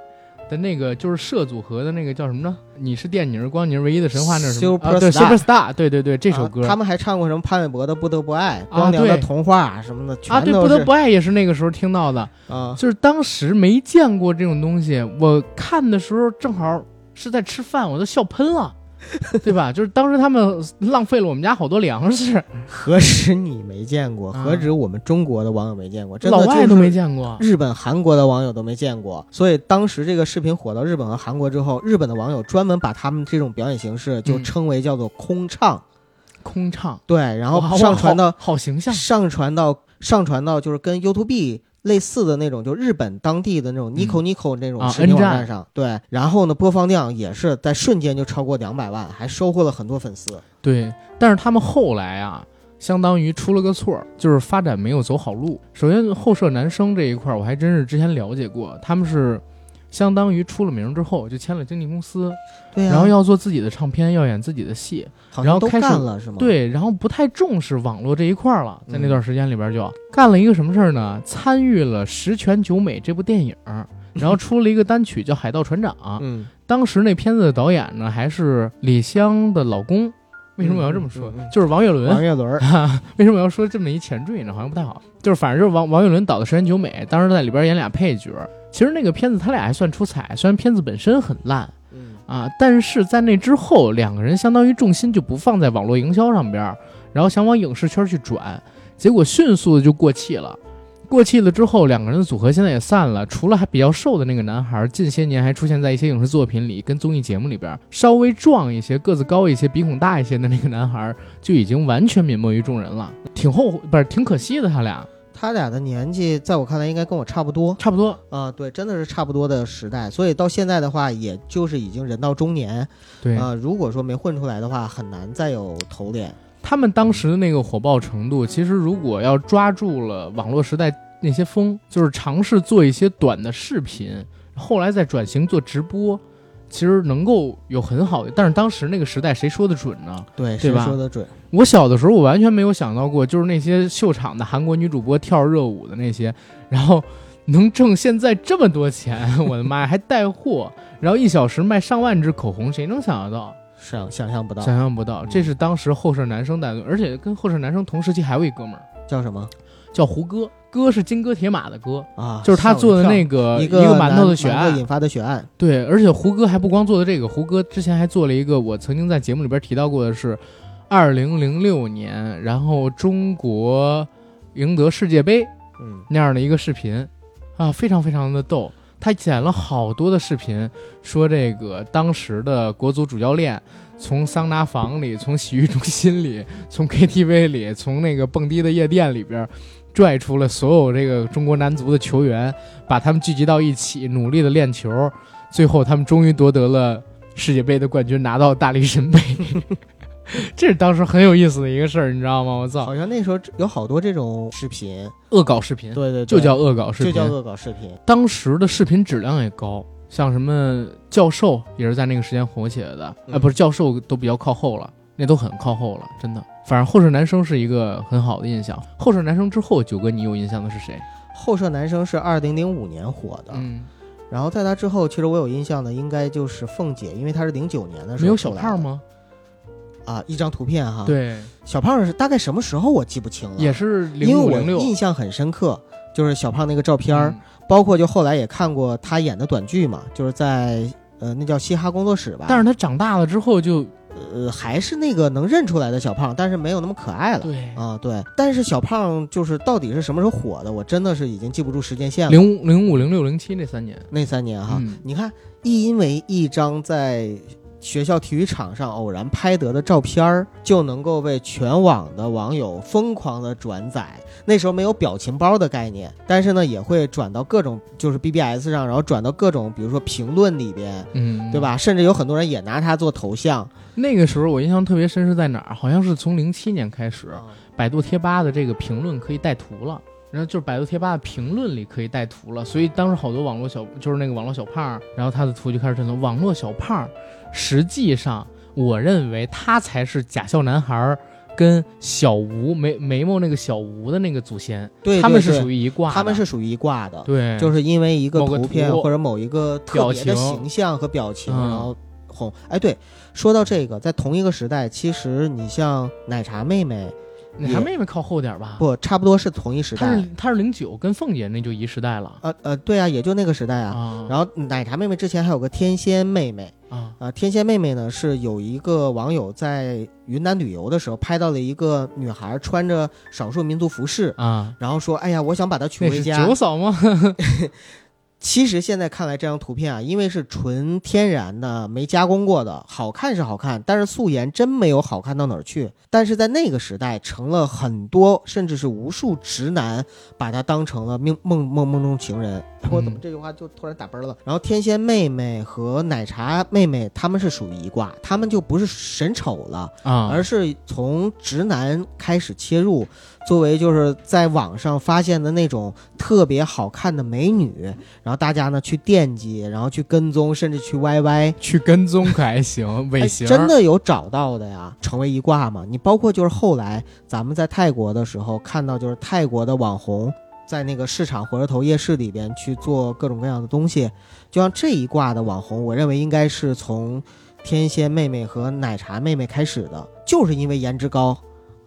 的那个，就是社组合的那个叫什么呢？你是电，你是光，你是唯一的神话，那是什么？啊，对 Superstar，Superstar，对对对，这首歌啊他们还唱过什么潘玮柏的《不得不爱》《光良的对童话》什么的，啊，对，不得不爱也是那个时候听到的，啊。就是当时没见过这种东西，我看的时候正好是在吃饭，我都笑喷了。对吧？就是当时他们浪费了我们家好多粮食，何止你没见过，啊何止我们中国的网友没见过，真的老外都没见过。日本、韩国的网友都没见过。所以当时这个视频火到日本和韩国之后，日本的网友专门把他们这种表演形式就嗯称为叫做空唱，空唱，对，然后上传到好好形象。上传到上传到就是跟 YouTube 类似的那种，就日本当地的那种 Nico Nico 那种啊视频网站上，对，然后呢，播放量也是在瞬间就超过两百万，还收获了很多粉丝。对，但是他们后来啊，相当于出了个错儿，就是发展没有走好路。首先，后舍男生这一块儿，我还真是之前了解过，他们是相当于出了名之后就签了经纪公司，然后要做自己的唱片，要演自己的戏，然后开始干了是吗？，对，然后不太重视网络这一块儿了，在那嗯段时间里边就、干了一个什么事儿呢？参与了《十全九美》这部电影。然后出了一个单曲叫《海盗船长》，嗯当时那片子的导演呢还是李湘的老公，为什么我要这么说？就是王岳伦王岳伦儿，为什么要说这么一前缀呢？好像不太好。就是反正就是王王岳伦导的《十全九美》，当时在里边演俩配角。其实那个片子他俩还算出彩，虽然片子本身很烂嗯啊，但是在那之后，两个人相当于重心就不放在网络营销上边儿，然后想往影视圈去转，结果迅速的就过气了。过气了之后，两个人的组合现在也散了。除了还比较瘦的那个男孩，近些年还出现在一些影视作品里，跟综艺节目里边。稍微壮一些、个子高一些、鼻孔大一些的那个男孩，就已经完全泯没于众人了。挺后悔，不是挺可惜的，他俩他俩的年纪在我看来应该跟我差不多差不多。啊、对，真的是差不多的时代，所以到现在的话，也就是已经人到中年对、啊、如果说没混出来的话，很难再有头脸。他们当时的那个火爆程度，其实如果要抓住了网络时代那些风，就是尝试做一些短的视频，后来再转型做直播，其实能够有很好的。但是当时那个时代谁说的准呢？对，吧说的准？我小的时候，我完全没有想到过，就是那些秀场的韩国女主播跳热舞的那些，然后能挣现在这么多钱，我的妈呀，还带货，然后一小时卖上万支口红，谁能想得到？想想象不到，想象不到，这是当时后舍男生带队，而且跟后舍男生同时期还有一哥们儿叫什么叫胡歌，歌是金戈铁马的歌，啊？就是他做的那个个一个馒头的血案。引发的血案，对，而且胡歌还不光做的这个，胡歌之前还做了一个我曾经在节目里边提到过的是，二零零六年，然后中国赢得世界杯嗯，那样的一个视频，啊，非常非常的逗。他剪了好多的视频，说这个当时的国足主教练从桑拿房里、从洗浴中心里、从 KTV 里、从那个蹦迪的夜店里边，拽出了所有这个中国男足的球员，把他们聚集到一起，努力的练球，最后他们终于夺得了世界杯的冠军，拿到大力神杯。这是当时很有意思的一个事儿，你知道吗？我操，好像那时候有好多这种视频，恶搞视频，对对，对就叫恶搞视频，就叫恶搞视频。当时的视频质量也高，像什么教授也是在那个时间火起来的，嗯哎，不是教授都比较靠后了，那都很靠后了，真的。反正后舍男生是一个很好的印象。后舍男生之后，九哥你有印象的是谁？后舍男生是二零零五年火的，嗯，然后在他之后，其实我有印象的应该就是凤姐，因为她是零九年的时候没有小胖吗？啊，一张图片哈。，对，小胖是大概什么时候我记不清了，也是因为我零五零六印象很深刻，就是小胖那个照片儿，嗯包括就后来也看过他演的短剧嘛，就是在呃那叫嘻哈工作室吧，但是他长大了之后就呃还是那个能认出来的小胖，但是没有那么可爱了。对啊，对，但是小胖就是到底是什么时候火的，我真的是已经记不住时间线了。零零五零六零七那三年，那三年哈，嗯你看，因为一张在学校体育场上偶然拍得的照片儿，就能够被全网的网友疯狂的转载。那时候没有表情包的概念，但是呢，也会转到各种就是 BBS 上，然后转到各种比如说评论里边，嗯，对？吧？甚至有很多人也拿它做头像。那个时候我印象特别深是在哪儿？好像是从零七年开始，啊百度贴吧的这个评论可以带图了，然后就是百度贴吧的评论里可以带图了，所以当时好多网络小就是那个网络小胖儿，然后他的图就开始震动。网络小胖儿，实际上我认为他才是假笑男孩儿跟小吴眉眉毛那个小吴的那个祖先，对，他们是属于于一挂的，他们是属于一挂的，对，就是因为一个图片或者某一个特表别的形象和表情，嗯然后红。哎，对，说到这个，在同一个时代，其实你像奶茶妹妹，你还妹妹靠后点吧？不，差不多是同一时代他是。他是零九，跟凤姐那就一时代了呃呃，对啊，也就那个时代啊。啊。然后奶茶妹妹之前还有个天仙妹妹啊，啊，天仙妹妹呢是有一个网友在云南旅游的时候拍到了一个女孩穿着少数民族服饰，啊，然后说：“哎呀，我想把她娶回家。”九嫂吗？其实现在看来，这张图片啊，因为是纯天然的，没加工过的，好看是好看，但是素颜真没有好看到哪儿去。但是在那个时代，成了很多甚至是无数直男把它当成了梦梦梦梦中情人。我怎么这句话就突然打奔了？然后天仙妹妹和奶茶妹妹她们是属于一卦，她们就不是神丑了，啊，而是从直男开始切入，作为就是在网上发现的那种特别好看的美女，然后大家呢去惦记，然后去跟踪，甚至去 YY。去跟踪可还行，尾哎行、真的有找到的呀，成为一挂嘛？你包括就是后来咱们在泰国的时候看到，就是泰国的网红在那个市场火车头夜市里边去做各种各样的东西，就像这一挂的网红，我认为应该是从天仙妹妹和奶茶妹妹开始的。就是因为颜值高，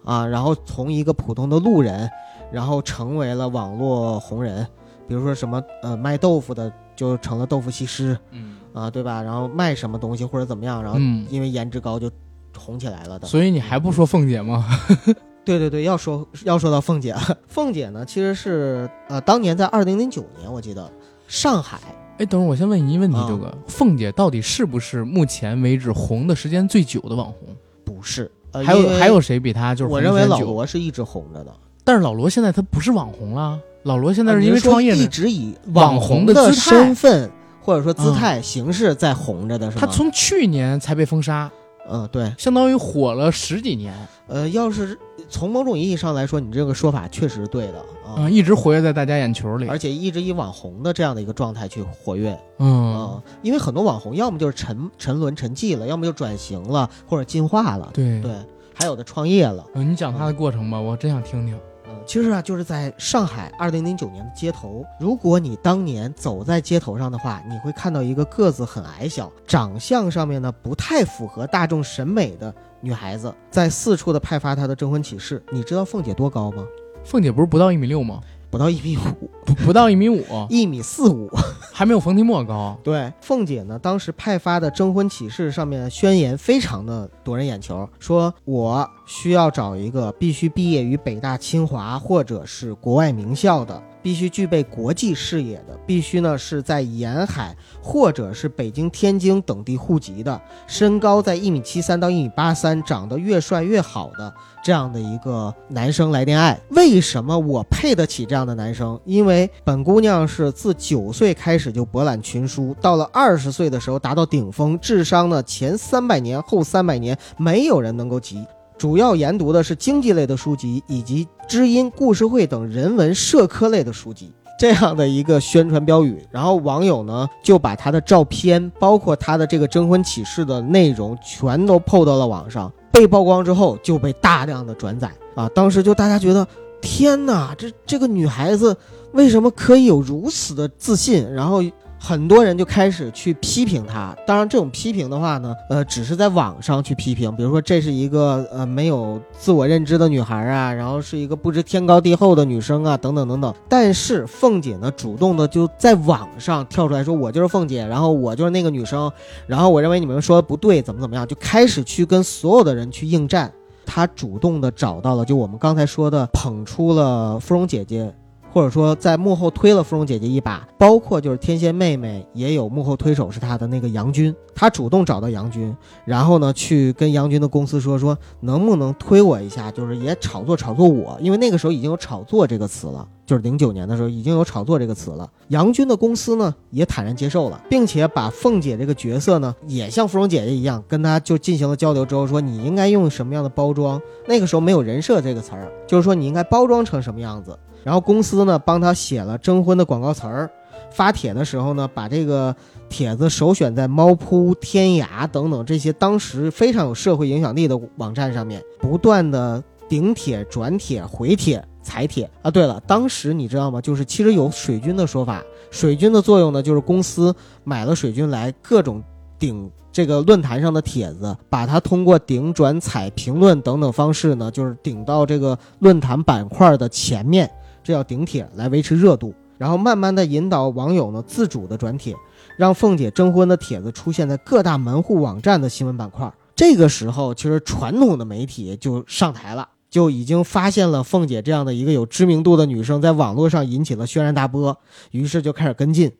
啊，然后从一个普通的路人，然后成为了网络红人，比如说什么呃卖豆腐的就成了豆腐西施嗯啊，对吧？然后卖什么东西或者怎么样，然后嗯，因为颜值高就红起来了的。所以你还不说凤姐吗？对对对，要说要说到凤姐，凤姐呢其实是呃当年在二零零九年，我记得上海哎，等会儿我先问你一个问题，啊周哥，凤姐到底是不是目前为止红的时间最久的网红？不是，呃、还有还有谁比他就是红我认为老？罗是一直红着的。但是老罗现在他不是网红了，老罗现在啊是因为创业一，直以网红的身份或者说姿态、形式在红着的是吗？他从去年才被封杀，嗯对，相当于火了十几年，呃，要是从某种意义上来说，你这个说法确实是对的啊。嗯，一直活跃在大家眼球里，而且一直以网红的这样的一个状态去活跃嗯啊，，因为很多网红要么就是沉沉沦沉寂了，要么就转型了或者进化了，对对，还有的创业了。嗯，你讲他的过程吧，我真想听听。嗯，其实啊，就是在上海二零零九年的街头，如果你当年走在街头上的话，你会看到一个个子很矮小、长相上面呢不太符合大众审美的女孩子，在四处的派发她的征婚启事。你知道凤姐多高吗？凤姐不是不到一米六吗？不到一米五，不不到一米五，一米四五。还没有冯提莫高。对，凤姐呢，当时派发的征婚启事上面宣言非常的夺人眼球，说我需要找一个必须毕业于北大、清华或者是国外名校的，必须具备国际视野的，必须呢是在沿海或者是北京、天津等地户籍的，身高在一米七三到一米八三，长得越帅越好的这样的一个男生来恋爱。为什么我配得起这样的男生？因为本姑娘是自九岁开始就博览群书，到了二十岁的时候达到顶峰，智商呢前三百年、后三百年没有人能够及。主要研读的是经济类的书籍，以及知音、故事会等人文社科类的书籍。这样的一个宣传标语，然后网友呢就把他的照片，包括他的这个征婚启事的内容，全都 PO 到了网上。被曝光之后，就被大量的转载啊！当时就大家觉得，天哪，这这个女孩子为什么可以有如此的自信？然后很多人就开始去批评她。当然，这种批评的话呢，呃，只是在网上去批评，比如说这是一个呃没有自我认知的女孩啊，然后是一个不知天高地厚的女生啊，等等等等。但是凤姐呢，主动的就在网上跳出来说，我就是凤姐，然后我就是那个女生，然后我认为你们说的不对，怎么怎么样，就开始去跟所有的人去应战。她主动的找到了，就我们刚才说的，捧出了芙蓉姐姐。或者说在幕后推了芙蓉姐姐一把，包括就是天仙妹妹也有幕后推手是她的那个杨军，她主动找到杨军，然后呢去跟杨军的公司说说能不能推我一下，就是也炒作炒作我，因为那个时候已经有炒作这个词了，就是零九年的时候已经有炒作这个词了。杨军的公司呢也坦然接受了，并且把凤姐这个角色呢也像芙蓉姐姐一样，跟她就进行了交流之后说你应该用什么样的包装，那个时候没有人设这个词儿，就是说你应该包装成什么样子。然后公司呢帮他写了征婚的广告词儿，发帖的时候呢，把这个帖子首选在猫扑、天涯等等这些当时非常有社会影响力的网站上面，不断的顶帖、转帖、回帖、踩帖啊。对了，当时你知道吗？就是其实有水军的说法，水军的作用呢，就是公司买了水军来各种顶。这个论坛上的帖子，把它通过顶、转、踩、评论等等方式呢，就是顶到这个论坛板块的前面，这叫顶帖来维持热度，然后慢慢的引导网友呢自主的转帖，让凤姐征婚的帖子出现在各大门户网站的新闻板块。这个时候，其实传统的媒体就上台了，就已经发现了凤姐这样的一个有知名度的女生在网络上引起了轩然大波，于是就开始跟进。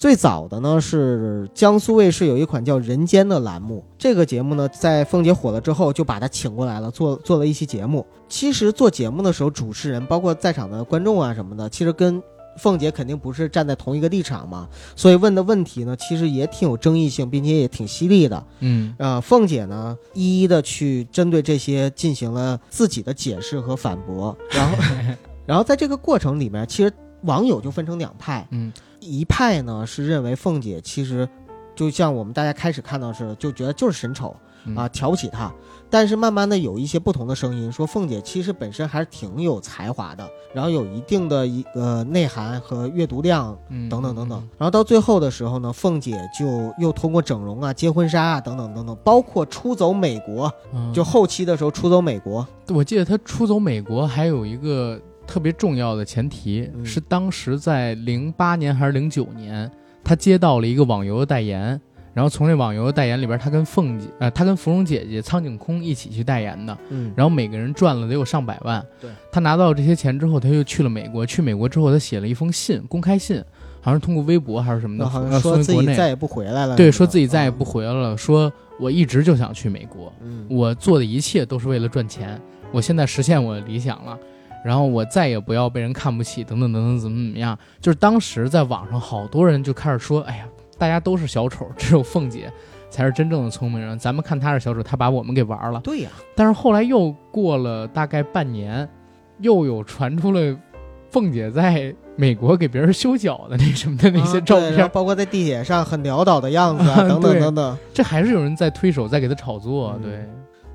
最早的呢是江苏卫视有一款叫《人间》的栏目，这个节目呢在凤姐火了之后就把她请过来了，做做了一期节目。其实做节目的时候，主持人包括在场的观众啊什么的，其实跟凤姐肯定不是站在同一个立场嘛，所以问的问题呢其实也挺有争议性，并且也挺犀利的。嗯呃，凤姐呢一一的去针对这些进行了自己的解释和反驳，然后 然后在这个过程里面，其实网友就分成两派，嗯一派呢是认为凤姐其实就像我们大家开始看到似的就觉得就是神丑，嗯啊，瞧不起她。但是慢慢的有一些不同的声音说，凤姐其实本身还是挺有才华的，然后有一定的一个内涵和阅读量嗯等等等等。然后到最后的时候呢，凤姐就又通过整容啊、接婚纱啊等等等等，包括出走美国，嗯就后期的时候出走美国，我记得她出走美国还有一个特别重要的前提，嗯是当时在零八年还是零九年，他接到了一个网游的代言，然后从这网游的代言里边，他跟凤姐呃，他跟芙蓉姐姐、苍井空一起去代言的，嗯，然后每个人赚了得有上百万。对，他拿到这些钱之后，他又去了美国。去美国之后，他写了一封信，公开信，好像是通过微博还是什么的，好呃像说自。己再也不回来了，对，说自己再也不，回来了，说我一直就想去美国，嗯，我做的一切都是为了赚钱，我现在实现我的理想了，然后我再也不要被人看不起，等等等等，怎么怎么样？就是当时在网上好多人就开始说，哎呀，大家都是小丑，只有凤姐才是真正的聪明人，咱们看她是小丑，她把我们给玩了。对呀，但是后来又过了大概半年，又有传出了凤姐在美国给别人修脚的那什么的那些啊照片，包括在地铁上很潦倒的样子啊，啊等等等等。这还是有人在推手，在给他炒作。嗯对，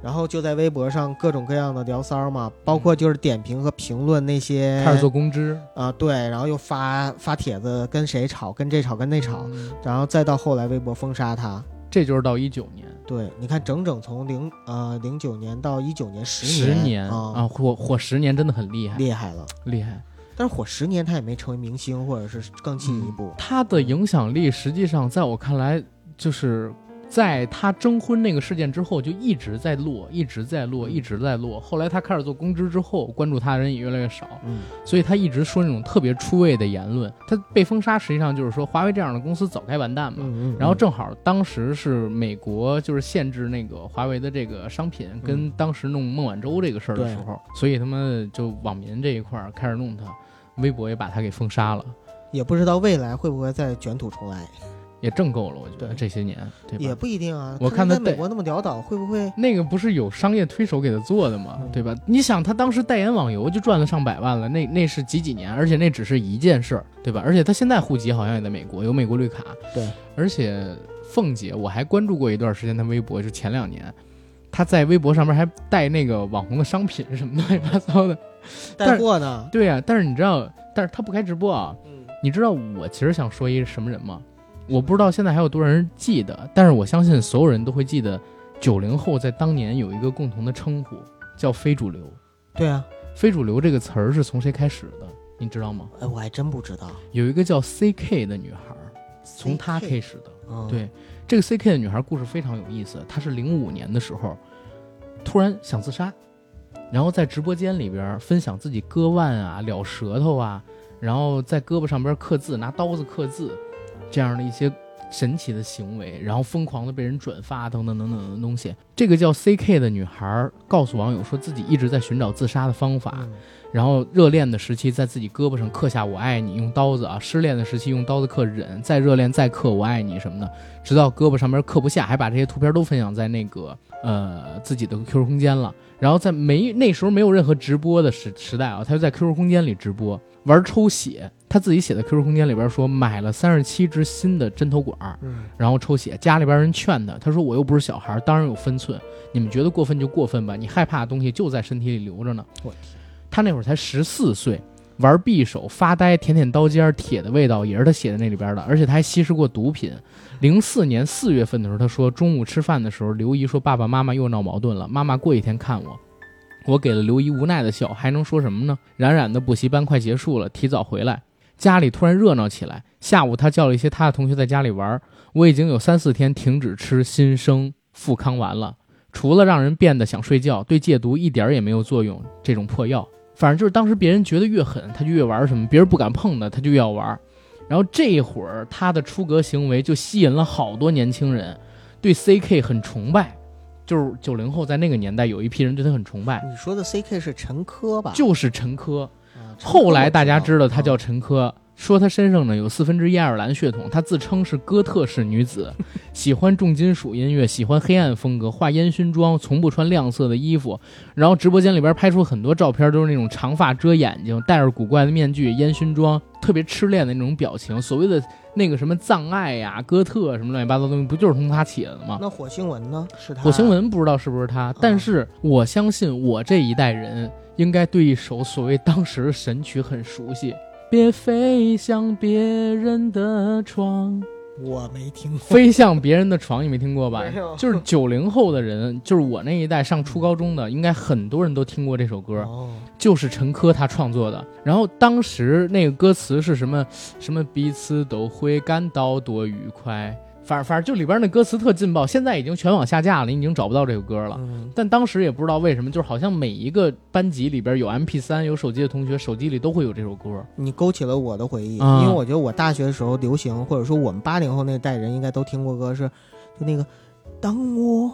然后就在微博上各种各样的聊骚儿嘛，包括就是点评和评论那些开始做公知，啊、对，然后又发发帖子跟谁吵，跟这吵跟那吵，嗯然后再到后来微博封杀他。这就是到一九年。对，你看整整从零呃零九年到一九年十年十年啊，啊，火火十年真的很厉害，厉害了。厉害。但是火十年他也没成为明星，或者是更进一步。他的影响力实际上在我看来，就是在他征婚那个事件之后，就一直在落，一直在落，嗯。一直在落。后来他开始做公知之后，关注他的人也越来越少，嗯，所以他一直说那种特别出位的言论。他被封杀，实际上就是说华为这样的公司早该完蛋嘛。嗯嗯，然后正好当时是美国就是限制那个华为的这个商品，跟当时弄孟晚舟这个事儿的时候，所以他们就网民这一块儿开始弄他，微博也把他给封杀了，也不知道未来会不会再卷土重来，也挣够了，我觉得这些年，对也？不一定啊。我看他在美国那么潦倒，会不会？那个不是有商业推手给他做的吗？嗯对吧？你想他当时代言网游就赚了上百万了，那那是几几年？而且那只是一件事儿，对吧？而且他现在户籍好像也在美国，有美国绿卡。对，而且凤姐我还关注过一段时间他微博，就前两年，他在微博上面还带那个网红的商品什么乱七八糟的。带货呢？对呀、但是你知道，但是他不开直播啊。嗯你知道我其实想说一个什么人吗？我不知道现在还有多少人记得，但是我相信所有人都会记得，九零后在当年有一个共同的称呼，叫非主流。对啊，非主流这个词儿是从谁开始的？你知道吗？哎，我还真不知道。有一个叫 C.K 的女孩儿，从她开始的。嗯，对，这个 C.K 的女孩故事非常有意思。她是零五年的时候，突然想自杀，然后在直播间里边分享自己割腕啊、咬舌头啊，然后在胳膊上边刻字，拿刀子刻字，这样的一些神奇的行为，然后疯狂的被人转发等等等等的东西。这个叫 C.K 的女孩告诉网友说自己一直在寻找自杀的方法，嗯然后热恋的时期在自己胳膊上刻下“我爱你”，用刀子啊；失恋的时期用刀子刻“忍”，再热恋再刻“我爱你”什么的，直到胳膊上面刻不下，还把这些图片都分享在那个呃自己的 QQ 空间了。然后在没那时候没有任何直播的时时代啊，他就在 QQ 空间里直播玩抽血。他自己写的 QQ 空间里边说买了三十七支新的针头管，嗯然后抽血。家里边人劝他，他说我又不是小孩，当然有分寸。你们觉得过分就过分吧，你害怕的东西就在身体里留着呢。我他那会儿才十四岁，玩匕首、发呆、舔舔刀尖儿，铁的味道也是他写的那里边的，而且他还吸食过毒品。零四年四月份的时候，他说中午吃饭的时候，刘姨说爸爸妈妈又闹矛盾了，妈妈过几天看我。我给了刘姨无奈的笑，还能说什么呢？冉冉的补习班快结束了，提早回来，家里突然热闹起来。下午他叫了一些他的同学在家里玩，我已经有三四天停止吃新生复康丸了，除了让人变得想睡觉，对戒毒一点也没有作用。这种破药，反正就是当时别人觉得越狠，他就越玩什么，别人不敢碰的他就越要玩。然后这一会儿他的出格行为就吸引了好多年轻人对 CK 很崇拜，就是九零后在那个年代有一批人对他很崇拜，你说的 CK 是陈科吧？就是陈科后来大家知道他叫陈珂，说他身上呢有四分之一爱尔兰血统，他自称是哥特式女子，喜欢重金属音乐，喜欢黑暗风格，化烟熏妆，从不穿亮色的衣服。然后直播间里边拍出很多照片，都是那种长发遮眼睛，戴着古怪的面具，烟熏妆，特别痴恋的那种表情。所谓的那个什么葬爱呀、哥特什么乱七八糟东西，不就是从他起来的吗？那火星文呢？是他？火星文不知道是不是他，但是我相信我这一代人应该对一首所谓当时神曲很熟悉。别飞向别人的床，我没听过。飞向别人的床，你没听过吧没有？就是九零后的人，就是我那一代上初高中的，应该很多人都听过这首歌。哦，就是陈珂他创作的。然后当时那个歌词是什么？什么彼此都会感到多愉快。反正反正就里边那歌词特劲爆，现在已经全网下架了，你已经找不到这个歌了。嗯，但当时也不知道为什么，就是好像每一个班级里边有 MP 3有手机的同学，手机里都会有这首歌。你勾起了我的回忆，嗯因为我觉得我大学的时候流行，或者说我们八零后那代人应该都听过歌，是就那个当我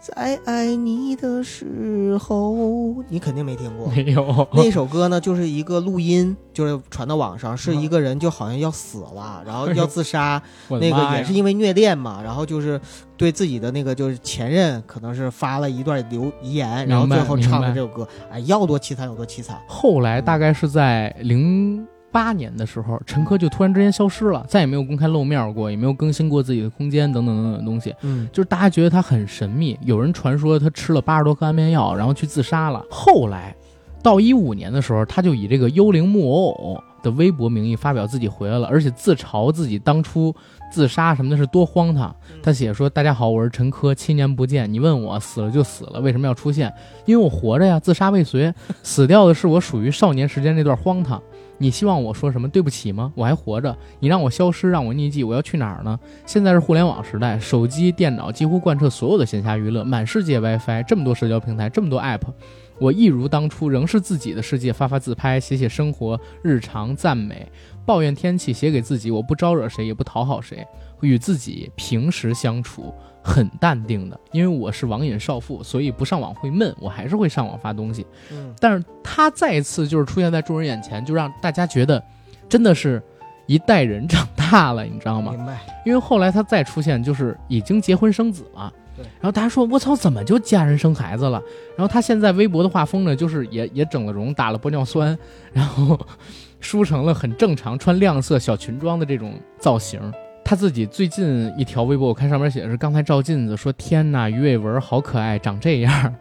在爱你的时候，你肯定没听过。没有，那首歌呢，就是一个录音，就是传到网上，是一个人就好像要死了，然后要自杀，那个也是因为虐恋嘛，然后就是对自己的那个就是前任，可能是发了一段留遗言，然后最后唱的这首歌，哎，要多凄惨有多凄惨。后来大概是在零八年的时候，陈珂就突然之间消失了，再也没有公开露面过，也没有更新过自己的空间等等等等的东西。嗯，就是大家觉得他很神秘，有人传说他吃了八十多颗安眠药，然后去自杀了。后来，到一五年的时候，他就以这个幽灵木偶偶的微博名义发表自己回来了，而且自嘲自己当初自杀什么的是多荒唐。他写说：“大家好，我是陈珂，七年不见，你问我死了就死了，为什么要出现？因为我活着呀，自杀未遂，死掉的是我属于少年时间那段荒唐。你希望我说什么对不起吗？我还活着，你让我消失，让我匿迹，我要去哪儿呢？现在是互联网时代，手机、电脑几乎贯彻所有的闲暇娱乐，满世界 WiFi，这么多社交平台，这么多 App，我一如当初，仍是自己的世界，发发自拍，写写生活日常，赞美，抱怨天气，写给自己，我不招惹谁，也不讨好谁，与自己平时相处很淡定的，因为我是网瘾少妇，所以不上网会闷，我还是会上网发东西。嗯，但是他再一次就是出现在众人眼前，就让大家觉得真的是一代人长大了，你知道吗？明白。因为后来他再出现，就是已经结婚生子了。对然后大家说：“我操，怎么就嫁人生孩子了？”然后他现在微博的画风呢，就是也也整了容，打了玻尿酸，然后梳成了很正常穿亮色小裙装的这种造型。他自己最近一条微博，我看上面写的是刚才照镜子说：“天呐，鱼尾纹好可爱，长这样。”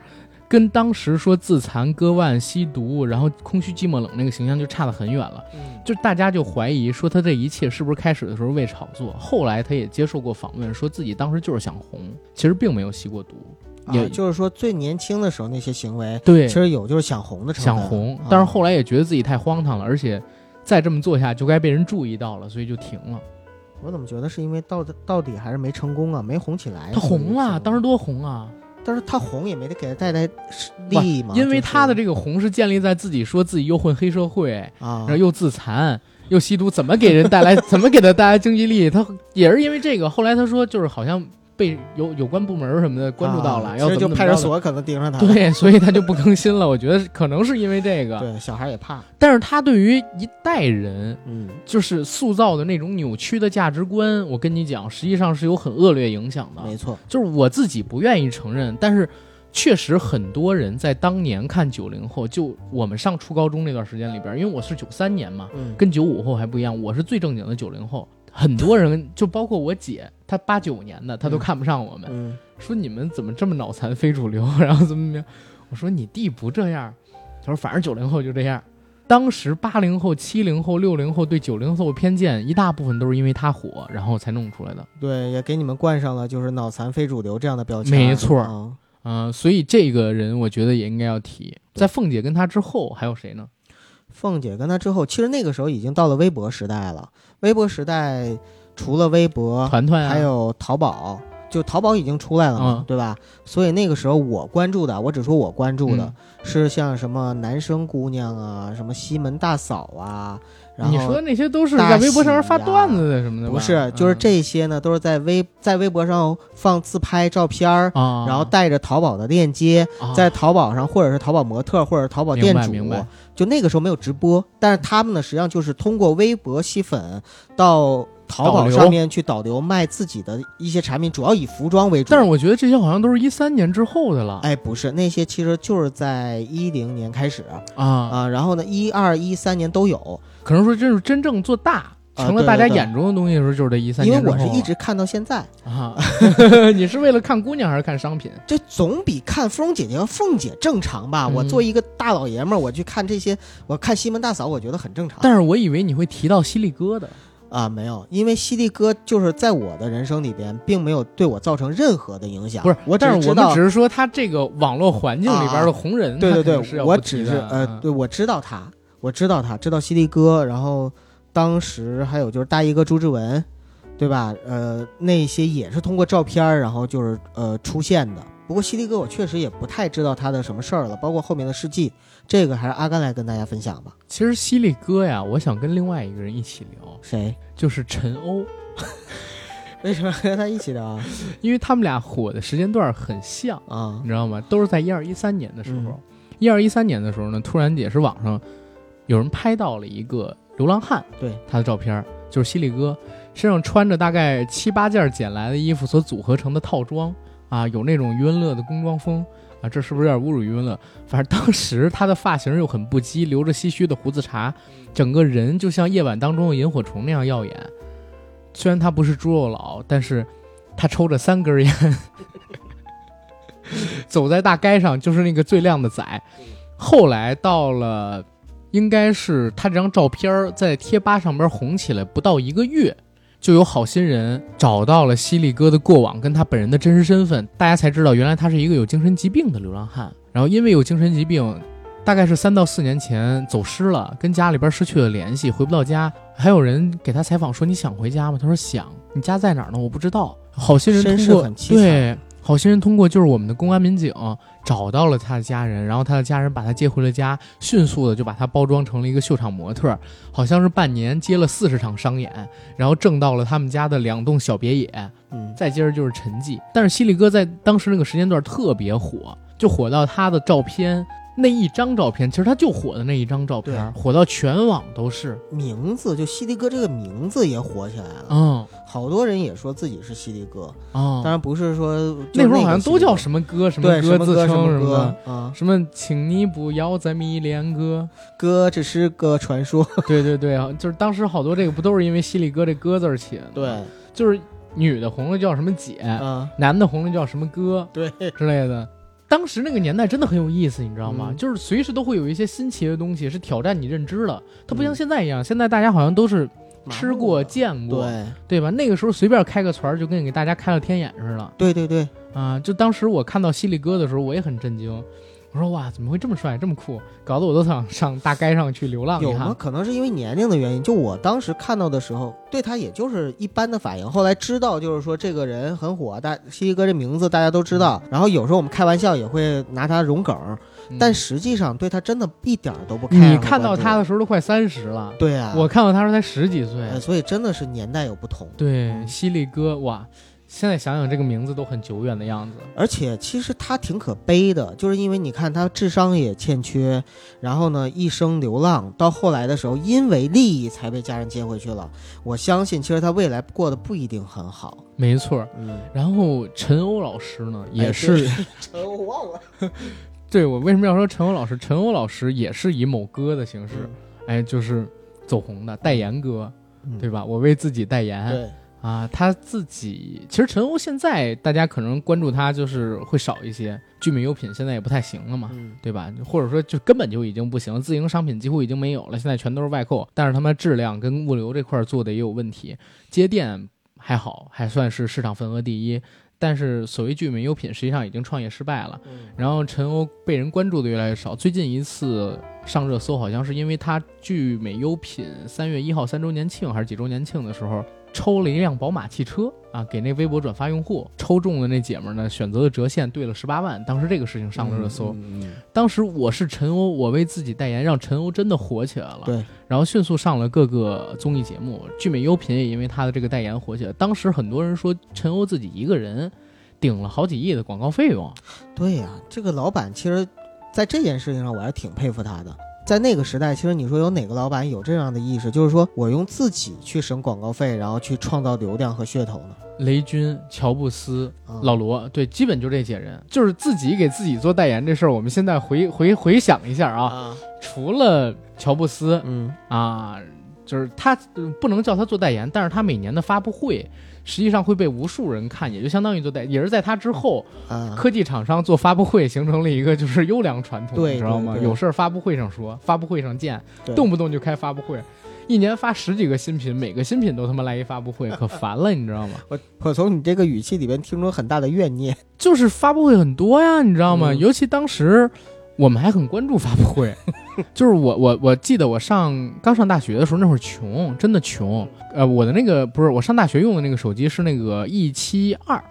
跟当时说自残、割腕、吸毒，然后空虚、寂寞、冷那个形象就差得很远了。嗯，就大家就怀疑说他这一切是不是开始的时候为炒作，后来他也接受过访问，说自己当时就是想红，其实并没有吸过毒，也啊，就是说最年轻的时候那些行为，对其实有就是想红的成分。想红啊，但是后来也觉得自己太荒唐了，而且再这么做下就该被人注意到了，所以就停了。我怎么觉得是因为到到底还是没成功啊，没红起来。他红了，当时多红啊！但是他红也没得给他带来利益嘛，因为他的这个红是建立在自己说自己又混黑社会，啊然后，又自残。又吸毒，怎么给人带来？怎么给他带来经济利益？他也是因为这个。后来他说，就是好像被有有关部门什么的关注到了，啊要其实就派出所可能盯上他。对，所以他就不更新了。我觉得可能是因为这个，对，小孩也怕。但是他对于一代人嗯，就是塑造的那种扭曲的价值观，我跟你讲，实际上是有很恶劣影响的。没错。就是我自己不愿意承认，但是确实很多人在当年看九零后，就我们上初高中那段时间里边，因为我是九三年嘛，嗯，跟九五后还不一样，我是最正经的九零后。很多人就包括我姐，她八九年的，她都嗯看不上我们。嗯，说你们怎么这么脑残非主流，然后怎么怎么样？我说你弟不这样，他说反正九零后就这样。当时八零后、七零后、六零后对九零后偏见，一大部分都是因为他火，然后才弄出来的。对，也给你们冠上了就是脑残非主流这样的标签。没错啊嗯、所以这个人我觉得也应该要提。在凤姐跟他之后，还有谁呢？凤姐跟他之后，其实那个时候已经到了微博时代了。微博时代除了微博，团团啊，还有淘宝，就淘宝已经出来了嘛，嗯对吧？所以那个时候我关注的，我只说我关注的、嗯是像什么男生姑娘啊，什么西门大嫂啊，然后你说那些都是在微博上面发段子的什么的吧？不是，就是嗯这些呢，都是在微在微博上放自拍照片儿。啊，然后带着淘宝的链接，啊在淘宝上，或者是淘宝模特，或者是淘宝店主，就那个时候没有直播，但是他们呢，实际上就是通过微博吸粉到淘宝上面去导流卖自己的一些产品，主要以服装为主。但是我觉得这些好像都是一三年之后的了。哎，不是，那些其实就是在一零年开始啊，啊，然后呢，一二一三年都有。可能说这是真正做大，成了大家眼中的东西的时候，就是这一三因为年之后。我是一直看到现在，啊，你是为了看姑娘还是看商品？这总比看芙蓉姐姐和凤姐正常吧？嗯我作为一个大老爷们儿，我去看这些，我看西门大嫂，我觉得很正常。但是我以为你会提到犀利哥的。啊，没有，因为犀利哥就是在我的人生里边，并没有对我造成任何的影响。不是，我只但是我们只是说他这个网络环境里边的红人，对对对，我只是呃，对我知道他，我知道他，知道犀利哥，然后当时还有就是大衣哥朱之文，对吧？呃，那些也是通过照片儿，然后就是呃出现的。不过犀利哥我确实也不太知道他的什么事儿了，包括后面的事迹，这个还是阿甘来跟大家分享吧。其实犀利哥呀，我想跟另外一个人一起聊，谁？就是陈欧，为什么要跟他一起聊啊？因为他们俩火的时间段很像，啊你知道吗？都是在一二一三年的时候嗯。一二一三年的时候呢，突然也是网上有人拍到了一个流浪汉，对他的照片，就是犀利哥身上穿着大概七八件捡来的衣服所组合成的套装啊，有那种余文乐的工装风啊，这是不是有点侮辱余文乐？反正当时他的发型又很不羁，留着唏嘘的胡子茬，整个人就像夜晚当中的萤火虫那样耀眼。虽然他不是猪肉佬，但是他抽着三根烟，走在大街上就是那个最靓的仔。后来到了，应该是他这张照片儿在贴吧上边红起来不到一个月，就有好心人找到了犀利哥的过往跟他本人的真实身份，大家才知道原来他是一个有精神疾病的流浪汉。然后因为有精神疾病，大概是三到四年前走失了，跟家里边失去了联系，回不到家。还有人给他采访说：“你想回家吗？”他说：“想。”你家在哪儿呢？我不知道。好心人通过对好心人通过就是我们的公安民警找到了他的家人，然后他的家人把他接回了家，迅速的就把他包装成了一个秀场模特儿，好像是半年接了四十场商演，然后挣到了他们家的两栋小别野，嗯，再接着就是沉寂。但是犀利哥在当时那个时间段特别火，就火到他的照片那一张照片，其实他就火的那一张照片，火到全网都是。名字就犀利哥这个名字也火起来了，嗯。好多人也说自己是犀利哥，啊当，然不是说就那会儿好像都叫么什么哥什么自称哥什么什么哥啊，什么，请你不要再迷恋哥。哥只是个传说，对 对 对。啊，就是当时好多这个不都是因为犀利哥这哥字儿起的吗？对，就是女的红了叫什么姐，啊，男的红了叫什么哥对，之类的。当时那个年代真的很有意思，你知道吗？嗯就是随时都会有一些新奇的东西是挑战你认知的，它不像嗯现在一样，现在大家好像都是吃过、见过，对，对吧？那个时候随便开个团儿就跟给大家开了天眼似的对对对，啊！就当时我看到犀利哥的时候，我也很震惊，我说哇，怎么会这么帅、这么酷？搞得我都想上大街上去流浪有吗？下。可能是因为年龄的原因，就我当时看到的时候，对他也就是一般的反应。后来知道，就是说这个人很火，大犀利哥这名字大家都知道。然后有时候我们开玩笑也会拿他融梗，嗯但实际上对他真的一点儿都不开。你看到他的，时候都快三十了，对啊，我看到他时候才十几岁。呃所以真的是年代有不同。对，犀利哥，哇，现在想想这个名字都很久远的样子。而且其实他挺可悲的，就是因为你看他智商也欠缺，然后呢一生流浪，到后来的时候因为利益才被家人接回去了。我相信其实他未来过得不一定很好。没错。嗯，然后陈欧老师呢，也哎是、对我忘了。对我为什么要说陈欧老师？陈欧老师也是以某歌的形式，哎，就是走红的代言歌，嗯对吧？我为自己代言对，啊，他自己其实陈欧现在大家可能关注他就是会少一些，聚美优品现在也不太行了嘛。嗯，对吧？或者说就根本就已经不行，自营商品几乎已经没有了，现在全都是外购。但是他们质量跟物流这块儿做的也有问题，接店还好，还算是市场份额第一。但是所谓聚美优品实际上已经创业失败了。嗯然后陈欧被人关注的越来越少。最近一次上热搜，好像是因为他聚美优品三月一号三周年庆还是几周年庆的时候，抽了一辆宝马汽车啊，给那微博转发用户，抽中的那姐们儿呢，选择的折现兑了十八万。当时这个事情上了热搜。嗯嗯当时我是陈欧，我为自己代言，让陈欧真的火起来了。对，然后迅速上了各个综艺节目，聚美优品也因为他的这个代言火起来。当时很多人说陈欧自己一个人顶了好几亿的广告费用。对呀、这个老板其实，在这件事情上我还是挺佩服他的。在那个时代，其实你说有哪个老板有这样的意识，就是说我用自己去省广告费，然后去创造流量和噱头呢？雷军、乔布斯、啊老罗，对，基本就这些人，就是自己给自己做代言这事儿。我们现在回回回想一下啊，啊，除了乔布斯嗯啊，就是他呃不能叫他做代言，但是他每年的发布会实际上会被无数人看，也就相当于做代，也是在他之后，啊，科技厂商做发布会形成了一个就是优良传统，你知道吗？有事儿发布会上说，发布会上见，动不动就开发布会。一年发十几个新品，每个新品都他妈来一发布会，可烦了，你知道吗？我我从你这个语气里边听出很大的怨念。就是发布会很多呀，你知道吗？嗯尤其当时我们还很关注发布会，就是我我我记得我上刚上大学的时候，那会儿穷，真的穷。呃，我的那个不是我上大学用的那个手机是那个 E 七二，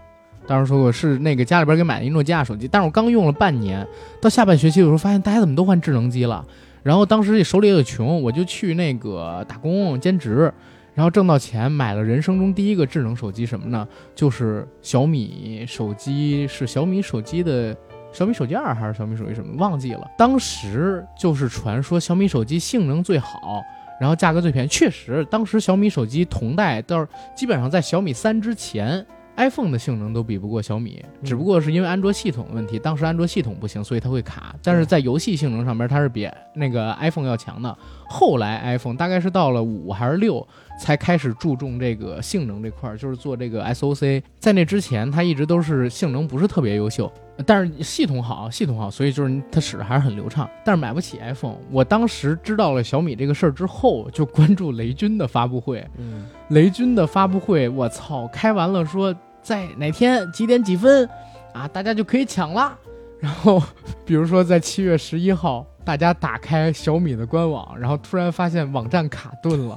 当时说过是那个家里边给买的一诺基亚手机，但是我刚用了半年，到下半学期的时候发现大家怎么都换智能机了，然后当时手里也有穷，我就去那个打工兼职。然后挣到钱，买了人生中第一个智能手机，什么呢？就是小米手机，是小米手机的小米手机二还是小米手机什么忘记了。当时就是传说小米手机性能最好，然后价格最便宜。确实，当时小米手机同代到是基本上在小米三之前。iPhone 的性能都比不过小米，只不过是因为安卓系统的问题，当时安卓系统不行，所以它会卡。但是在游戏性能上边，它是比那个 iPhone 要强的。后来 iPhone 大概是到了五还是六，才开始注重这个性能这块儿，就是做这个 SOC。在那之前，它一直都是性能不是特别优秀，但是系统好，系统好，所以就是它使的还是很流畅。但是买不起 iPhone。我当时知道了小米这个事儿之后，就关注雷军的发布会。嗯，雷军的发布会，我操，开完了说在哪天几点几分啊，大家就可以抢啦。然后，比如说在七月十一号，大家打开小米的官网，然后突然发现网站卡顿了，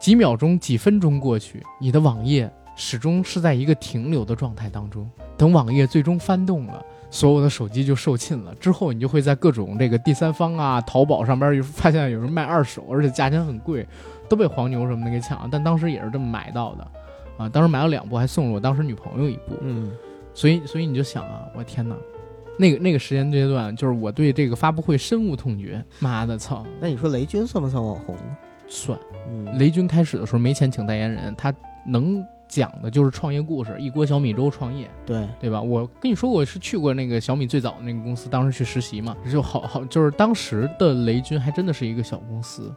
几秒钟、几分钟过去，你的网页始终是在一个停留的状态当中。等网页最终翻动了。所有的手机就售罄了，之后你就会在各种这个第三方啊、淘宝上边有发现有人卖二手，而且价钱很贵，都被黄牛什么的给抢了。但当时也是这么买到的，啊，当时买了两部，还送了我当时女朋友一部。嗯，所以，所以你就想啊，我天哪，那个那个时间阶段，就是我对这个发布会深恶痛绝。妈的，操，那你说雷军算不算网红呢？算。嗯，雷军开始的时候没钱请代言人，他能讲的就是创业故事，一锅小米粥创业，对，对吧？我跟你说过，我是去过那个小米最早的那个公司，当时去实习嘛，就好好，就是当时的雷军还真的是一个小公司，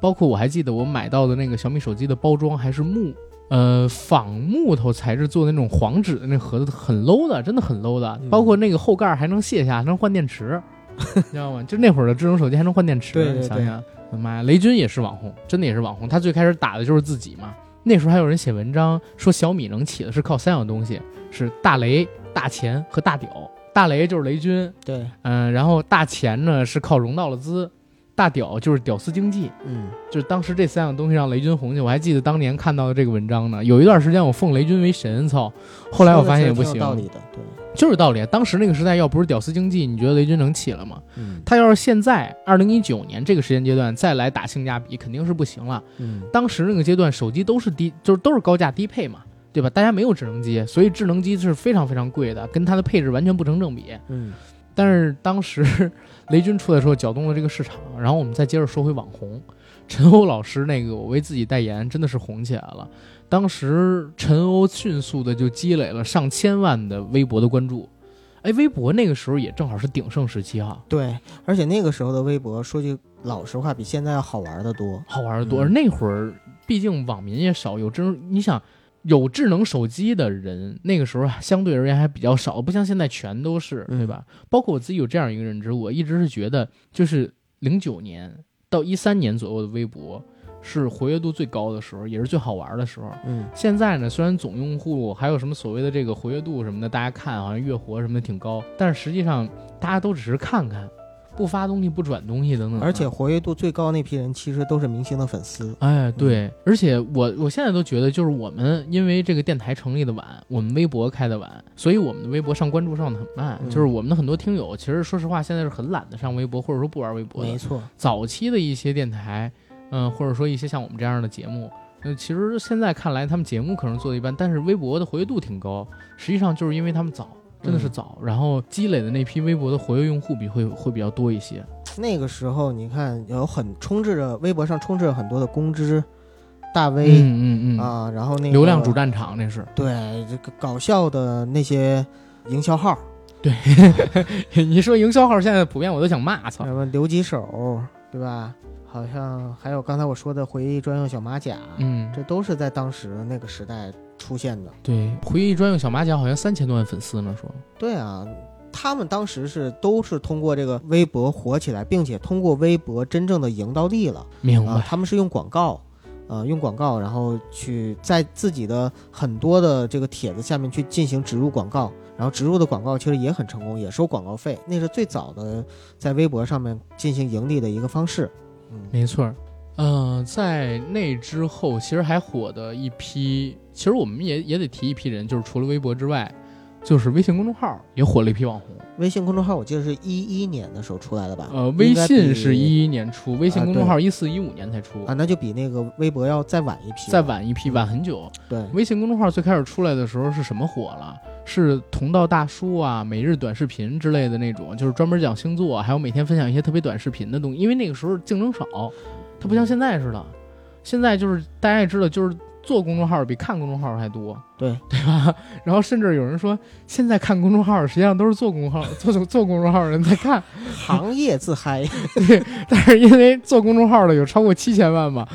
包括我还记得我买到的那个小米手机的包装还是木。呃，仿木头材质做的那种黄纸的那盒子很 low 的，真的很 low 的。嗯包括那个后盖还能卸下，还能换电池，你知道吗？就那会儿的智能手机还能换电池，对对你想想，我妈呀，雷军也是网红，真的也是网红。他最开始打的就是自己嘛。那时候还有人写文章说小米能起的是靠三样东西，是大雷、大钱和大屌。大雷就是雷军，对，嗯、然后大钱呢是靠融到了资，大屌就是屌丝经济。嗯，就是当时这三样东西让雷军红起，我还记得当年看到的这个文章呢。有一段时间我奉雷军为神，操！后来我发现也不行道理的，对，就是道理。当时那个时代要不是屌丝经济，你觉得雷军能起了吗？嗯他要是现在二零一九年这个时间阶段再来打性价比，肯定是不行了。嗯，当时那个阶段手机都是低，就是都是高价低配嘛，对吧？大家没有智能机，所以智能机是非常非常贵的，跟它的配置完全不成正比。嗯，但是当时 雷军出来的时候搅动了这个市场，然后我们再接着说回网红，陈欧老师那个我为自己代言真的是红起来了。当时陈欧迅速的就积累了上千万的微博的关注，哎，微博那个时候也正好是鼎盛时期哈，对，而且那个时候的微博，说句老实话，比现在要好玩的多。好玩的多。嗯而那会儿毕竟网民也少，有智能，你想有智能手机的人，那个时候相对而言还比较少，不像现在全都是，嗯对吧？包括我自己有这样一个认知，我一直是觉得，就是零九年到一三年左右的微博是活跃度最高的时候，也是最好玩的时候。嗯，现在呢，虽然总用户还有什么所谓的这个活跃度什么的，大家看好像月活什么的挺高，但是实际上大家都只是看看，不发东西、不转东西等等。而且活跃度最高那批人，其实都是明星的粉丝。哎，对，而且我我现在都觉得，就是我们因为这个电台成立的晚，我们微博开的晚，所以我们的微博上关注上的很慢。嗯就是我们的很多听友，其实说实话，现在是很懒得上微博，或者说不玩微博的没。错，早期的一些电台，嗯、或者说一些像我们这样的节目，呃，其实现在看来，他们节目可能做的一般，但是微博的活跃度挺高。实际上就是因为他们早，真的是嗯早，然后积累的那批微博的活跃用户比会会比较多一些。那个时候你看有很充斥着微博上充斥着很多的公知、大 V、嗯嗯嗯，啊，然后那个流量主战场那是。对这个搞笑的那些营销号，对 你说营销号现在普遍我都想骂，操什！么留几手，对吧？好像还有刚才我说的回忆专用小马甲，嗯，这都是在当时那个时代出现的。对，回忆专用小马甲好像三千多万粉丝呢，说。对啊，他们当时是都是通过这个微博火起来，并且通过微博真正的赢到地了。明白，啊他们是用广告，呃，用广告，然后去在自己的很多的这个帖子下面去进行植入广告，然后植入的广告其实也很成功，也收广告费，那是最早的在微博上面进行盈利的一个方式。嗯，没错儿。嗯、在那之后，其实还火的一批，其实我们也也得提一批人，就是除了微博之外，就是微信公众号也火了一批网红。微信公众号我记得是一一年的时候出来的吧？呃，微信是一一年出，微信啊公众号一四一五年才出，啊，那就比那个微博要再晚一批，再晚一批，晚很久。对，微信公众号最开始出来的时候是什么火了？是同道大叔啊、每日短视频之类的那种，就是专门讲星座，还有每天分享一些特别短视频的东西。因为那个时候竞争少，它不像现在似的。现在就是大家也知道，就是做公众号比看公众号还多，对。对吧？然后甚至有人说，现在看公众号实际上都是做公众号、做做做公众号的人在看，行业自嗨，对但是因为做公众号的有超过七千万嘛，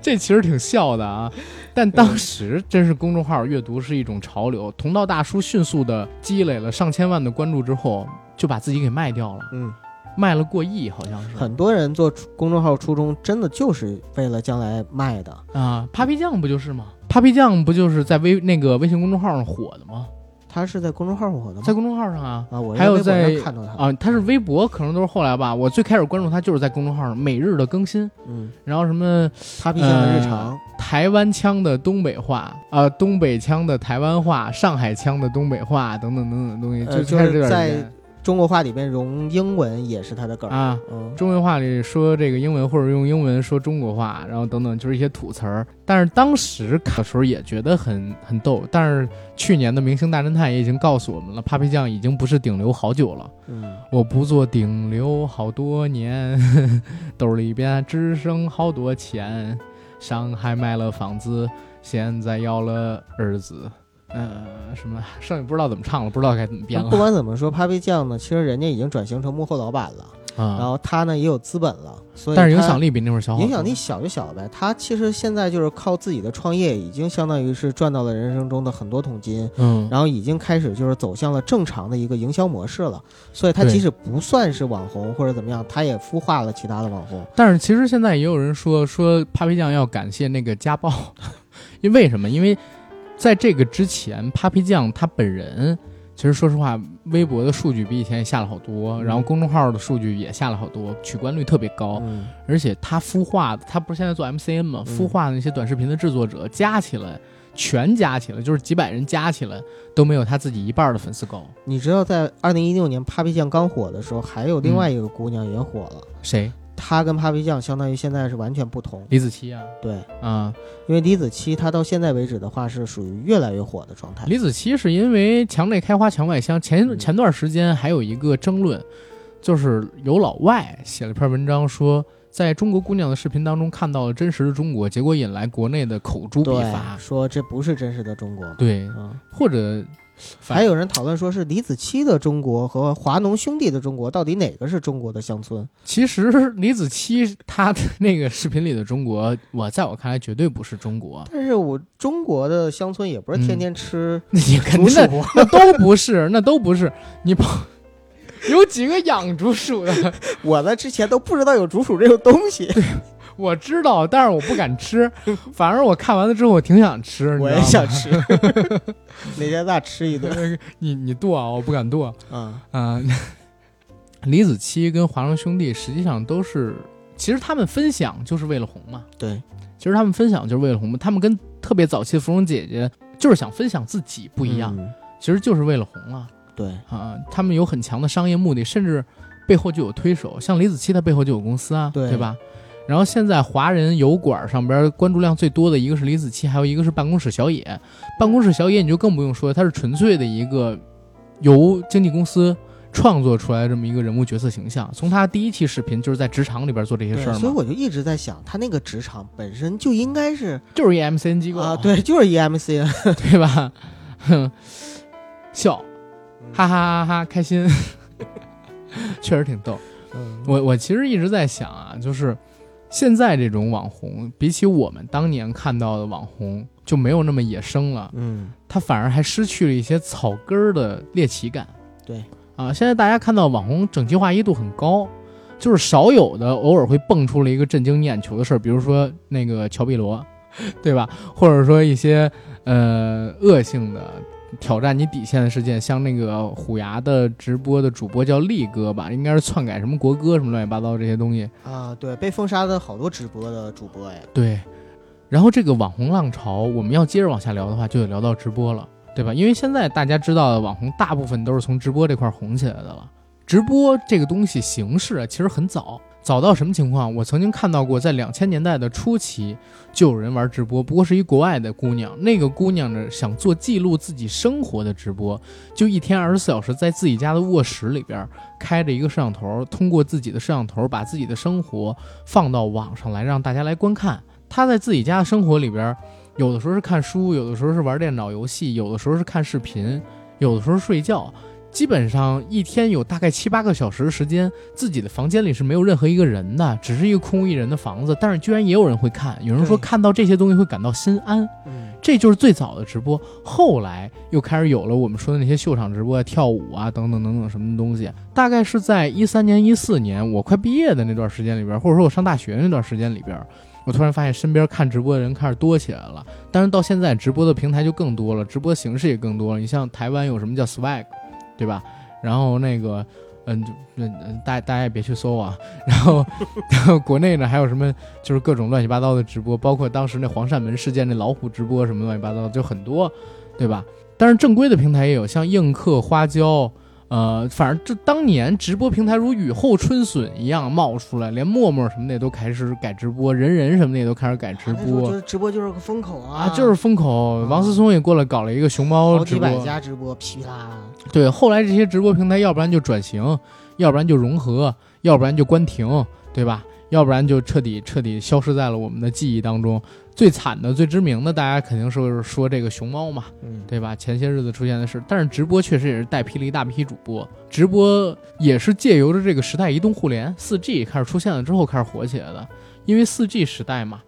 这其实挺笑的啊。但当时真是公众号阅读是一种潮流，同道大叔迅速的积累了上千万的关注之后，就把自己给卖掉了，嗯，卖了过亿，好像是很多人做公众号初衷真的就是为了将来卖的，啊。Papi 酱不就是吗？Papi 酱不就是在微那个微信公众号上火的吗？他是在公众号火的吗？在公众号上啊。啊，我还有在看到他，啊，他是微博，可能都是后来吧。我最开始关注他就是在公众号上每日的更新，嗯，然后什么他毕竟的日常，台湾腔的东北话，啊，东北腔的台湾话，上海腔的东北话，等等等等东西，呃就开始在间中国话里边融英文也是他的梗儿，啊，嗯，中文话里说这个英文，或者用英文说中国话，然后等等，就是一些土词儿。但是当时看的时候也觉得很很逗。但是去年的《明星大侦探》也已经告诉我们了，Papi 酱已经不是顶流好久了。嗯，我不做顶流好多年，兜里边只剩好多钱。上海买了房子，现在要了儿子。呃，什么剩下不知道怎么唱了，不知道该怎么编了不管怎么说，Papi 酱呢，其实人家已经转型成幕后老板了，然啊。后他呢也有资本了，所以但是影响力比那会儿小，影响力小就小呗。他其实现在就是靠自己的创业，已经相当于是赚到了人生中的很多桶金，嗯，然后已经开始就是走向了正常的一个营销模式了。所以他即使不算是网红或者怎么样，他也孵化了其他的网红。但是其实现在也有人说说 Papi 酱要感谢那个家暴，因为为什么？因为在这个之前，Papi 酱他本人其实说实话，微博的数据比以前也下了好多，然后公众号的数据也下了好多，取关率特别高，嗯，而且他孵化的，他不是现在做 MCN 吗？嗯孵化的那些短视频的制作者加起来。全加起来就是几百人加起来都没有他自己一半的粉丝高。你知道在二零一六年 Papi 酱刚火的时候，还有另外一个姑娘也火了。谁？她跟 Papi 酱相当于现在是完全不同。李子柒啊？对，啊，因为李子柒她到现在为止的话是属于越来越火的状态。李子柒是因为墙内开花墙外香，前嗯前段时间还有一个争论，就是有老外写了一篇文章说，在中国姑娘的视频当中看到了真实的中国，结果引来国内的口诛笔伐，。说这不是真实的中国。对，嗯，或者反还有人讨论说是李子柒的中国和华农兄弟的中国，到底哪个是中国的乡村？其实李子柒他的 那个视频里的中国，我在我看来绝对不是中国，但是我中国的乡村也不是天天吃 那你肯竹定鼠那，那都不是，那都不是。你跑有几个养竹鼠的？我在之前都不知道有竹鼠这个东西，我知道，但是我不敢吃。反而我看完了之后，我挺想吃。我也想吃，哪天咱吃一顿你你剁啊，我不敢剁啊？啊。李子柒跟华生兄弟实际上都是，其实他们分享就是为了红嘛。对，其实他们分享就是为了红嘛。他们跟特别早期的芙蓉姐姐就是想分享自己不一样，嗯其实就是为了红啊对，啊。他们有很强的商业目的，甚至背后就有推手，像李子柒他背后就有公司啊，对吧？然后现在华人油管上边关注量最多的一个是李子柒，还有一个是办公室小野。办公室小野你就更不用说，他是纯粹的一个由经纪公司创作出来这么一个人物角色形象。从他第一期视频就是在职场里边做这些事儿嘛，所以我就一直在想，他那个职场本身就应该是就是 EMCN 机构啊，对，就是 EMCN，对吧？哼，笑，嗯哈哈哈哈，开心，确实挺逗。嗯，我我其实一直在想啊，就是现在这种网红，比起我们当年看到的网红，就没有那么野生了，嗯，它反而还失去了一些草根儿的猎奇感。对啊，现在大家看到网红整齐划一度很高，就是少有的偶尔会蹦出了一个震惊你眼球的事儿，比如说那个乔碧罗，对吧？或者说一些呃恶性的。挑战你底线的事件，像那个虎牙的直播的主播叫力哥吧，应该是篡改什么国歌什么乱七八糟这些东西啊，对，被封杀的好多直播的主播哎，对。然后这个网红浪潮，我们要接着往下聊的话，就得聊到直播了，对吧？因为现在大家知道的网红大部分都是从直播这块红起来的了。直播这个东西形式啊，其实很早。早到什么情况？我曾经看到过，在两千年代的初期就有人玩直播，不过是一国外的姑娘。那个姑娘呢，想做记录自己生活的直播，就一天二十四小时在自己家的卧室里边开着一个摄像头，通过自己的摄像头把自己的生活放到网上来，让大家来观看。她在自己家的生活里边，有的时候是看书，有的时候是玩电脑游戏，有的时候是看视频，有的时候睡觉。基本上一天有大概七八个小时的时间，自己的房间里是没有任何一个人的，只是一个空无一人的房子。但是居然也有人会看，有人说看到这些东西会感到心安。嗯，这就是最早的直播。后来又开始有了我们说的那些秀场直播、跳舞啊等等等等什么东西。大概是在一三年、一四年，我快毕业的那段时间里边，或者说我上大学那段时间里边，我突然发现身边看直播的人开始多起来了。但是到现在，直播的平台就更多了，直播形式也更多了。你像台湾有什么叫 Swag？对吧？然后那个，嗯，就嗯，大大家也别去搜啊。然后，然后国内呢还有什么？就是各种乱七八糟的直播，包括当时那黄鳝门事件那老虎直播什么乱七八糟，就很多，对吧？但是正规的平台也有，像映客、花椒。呃，反正这当年直播平台如雨后春笋一样冒出来，连陌陌什么的也都开始改直播，人人什么的也都开始改直播。就是直播就是个风口啊！啊，就是风口。王思聪也过来搞了一个熊猫直播，好几百家直播噼啦。对，后来这些直播平台，要不然就转型，要不然就融合，要不然就关停，对吧？要不然就彻底彻底消失在了我们的记忆当中。最惨的、最知名的，大家肯定是说这个熊猫嘛，嗯，对吧？前些日子出现的事，但是直播确实也是带批了一大批主播。直播也是借由着这个时代移动互联四 G 开始出现了之后开始火起来的。因为四 G 时代嘛，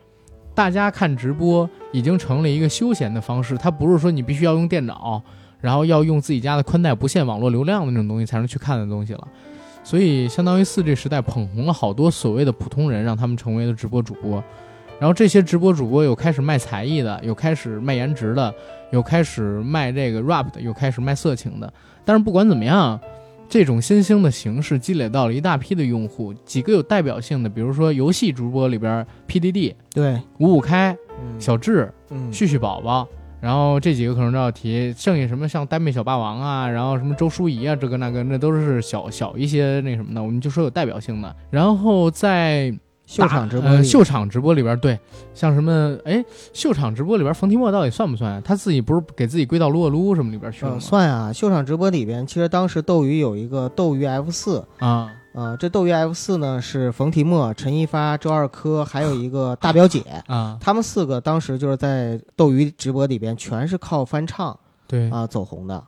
大家看直播已经成了一个休闲的方式，它不是说你必须要用电脑，然后要用自己家的宽带不限网络流量的那种东西才能去看的东西了。所以，相当于四 G 时代捧红了好多所谓的普通人，让他们成为了直播主播。然后这些直播主播有开始卖才艺的，有开始卖颜值的，有开始卖这个 rap 的，有开始卖色情的。但是不管怎么样，这种新兴的形式积累到了一大批的用户。几个有代表性的，比如说游戏主播里边，PDD，对，五五开，小智，嗯，旭旭宝宝。然后这几个可能都要提，剩下什么像呆妹小霸王啊，然后什么周淑怡啊，这个那个，那都是小小一些那什么的。我们就说有代表性的。然后在秀场直播，秀场直播里边，对，像什么，哎，秀场直播里边，冯提莫到底算不算？他自己不是给自己归到撸啊撸什么里边去了吗？算啊，秀场直播里边，其实当时斗鱼有一个斗鱼 F 四啊，呃，这斗鱼 F 四呢是冯提莫、陈一发、周二珂，还有一个大表姐 啊，他们四个当时就是在斗鱼直播里边，全是靠翻唱，对啊走红的，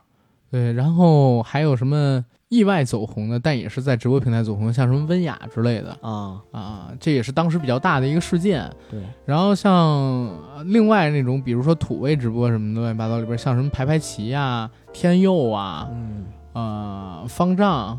对，然后还有什么？意外走红的，但也是在直播平台走红，像什么温雅之类的啊啊，这也是当时比较大的一个事件。对，然后像另外那种，比如说土味直播什么的乱七八糟里边，像什么排排齐呀、天佑啊、嗯呃方丈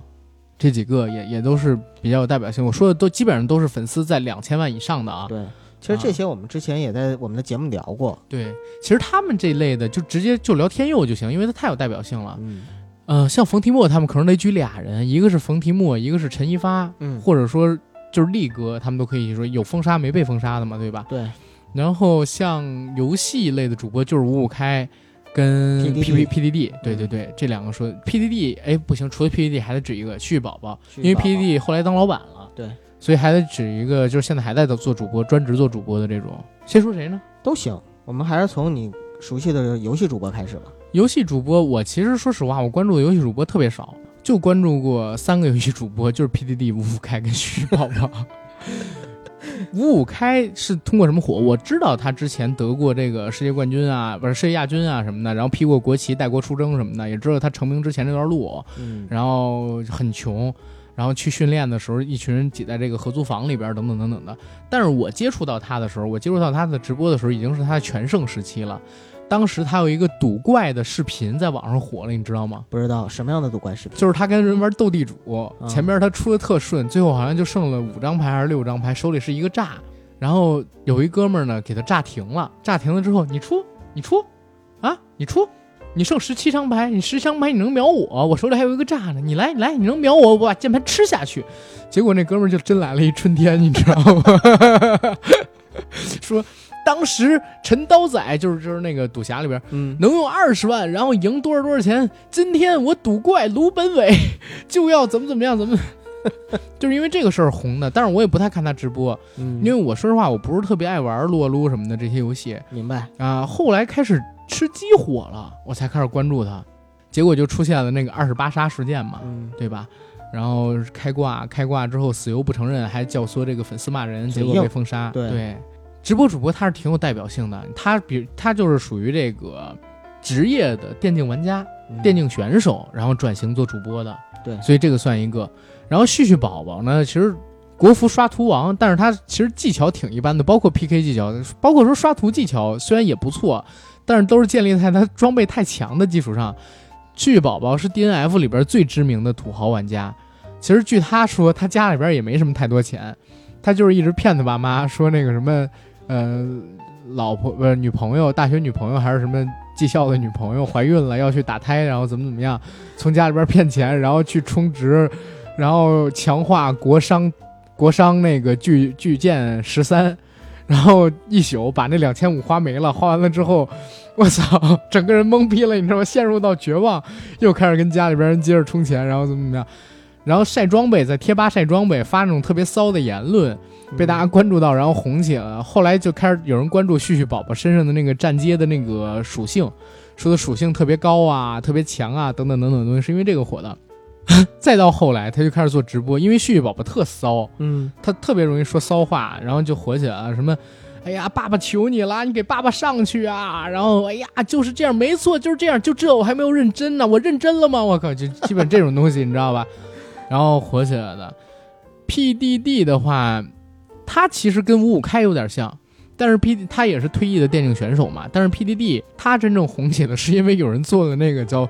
这几个，也也都是比较有代表性。我说的都基本上都是粉丝在两千万以上的啊。对，其实这些我们之前也在我们的节目聊过。对，其实他们这类的就直接就聊天佑就行，因为它太有代表性了。嗯。呃，像冯提莫他们可能得举俩人，一个是冯提莫，一个是陈一发，嗯，或者说就是力哥，他们都可以说有封杀没被封杀的嘛，对吧？对。然后像游戏类的主播就是五五开跟 P P P D D，对对对，这两个说 P D D，哎不行，除了 P D D 还得指一个旭宝宝，因为 P D D 后来当老板了，对，所以还得指一个就是现在还在做主播，专职做主播的这种。先说谁呢？都行，我们还是从你熟悉的游戏主播开始吧。游戏主播，我其实说实话，我关注的游戏主播特别少，就关注过三个游戏主播，就是 PDD、五五开跟徐宝宝。五五开是通过什么火？我知道他之前得过这个世界冠军啊，不是世界亚军啊什么的，然后披过国旗、带国出征什么的，也知道他成名之前这段路，嗯，然后很穷，然后去训练的时候，一群人挤在这个合租房里边，等等等等的。但是我接触到他的时候，我接触到他的直播的时候，已经是他的全盛时期了。当时他有一个赌怪的视频在网上火了，你知道吗？不知道什么样的赌怪视频，就是他跟人玩斗地主，嗯前边他出的特顺，最后好像就剩了五张牌还是六张牌，手里是一个炸。然后有一哥们儿呢给他炸停了，炸停了之后，你出，你出，啊，你出，你剩十七张牌，你十张牌你能秒我，我手里还有一个炸呢，你来，你来，你能秒我，我把键盘吃下去。结果那哥们儿就真来了一春天，你知道吗？说当时陈刀仔就是就是那个赌侠里边嗯，能用二十万，然后赢多少多少钱。今天我赌怪卢本伟 就要怎么怎么样，怎么，就是因为这个事儿红的。但是我也不太看他直播，嗯，因为我说实话，我不是特别爱玩撸啊撸什么的这些游戏明白，啊。后来开始吃鸡火了，我才开始关注他，结果就出现了那个二十八杀事件嘛，嗯，对吧？然后开挂，开挂之后死油不承认，还教唆这个粉丝骂人，结果被封杀。对直播主播他是挺有代表性的，他比他就是属于这个职业的电竞玩家、嗯电竞选手，然后转型做主播的。对所以这个算一个。然后旭旭宝宝呢，其实国服刷图王，但是他其实技巧挺一般的，包括 PK 技巧，包括说刷图技巧虽然也不错，但是都是建立在他装备太强的基础上。旭旭宝宝是 DNF 里边最知名的土豪玩家。其实据他说，他家里边也没什么太多钱，他就是一直骗他爸妈说那个什么，呃，老婆不是女朋友，大学女朋友还是什么技校的女朋友怀孕了要去打胎，然后怎么怎么样，从家里边骗钱，然后去充值，然后强化国商国商那个巨巨剑十三，然后一宿把那两千五花没了，花完了之后，我操，整个人懵逼了，你知道吗？陷入到绝望，又开始跟家里边人接着充钱，然后怎么怎么样，然后晒装备，在贴吧晒装备，发那种特别骚的言论，被大家关注到，然后红起来了。后来就开始有人关注旭旭宝宝身上的那个站街的那个属性，说的属性特别高啊，特别强啊，等等等等的东西，是因为这个火的。再到后来，他就开始做直播，因为旭旭宝宝特骚，嗯，他特别容易说骚话，然后就火起来了。什么，哎呀，爸爸求你了，你给爸爸上去啊！然后，哎呀，就是这样，没错，就是这样，就这我还没有认真呢，我认真了吗？我靠，就基本这种东西，你知道吧？然后火起来的。PDD 的话，他其实跟五五开有点像，但是 P 他也是退役的电竞选手嘛。但是 PDD 他真正红起来是因为有人做的那个叫《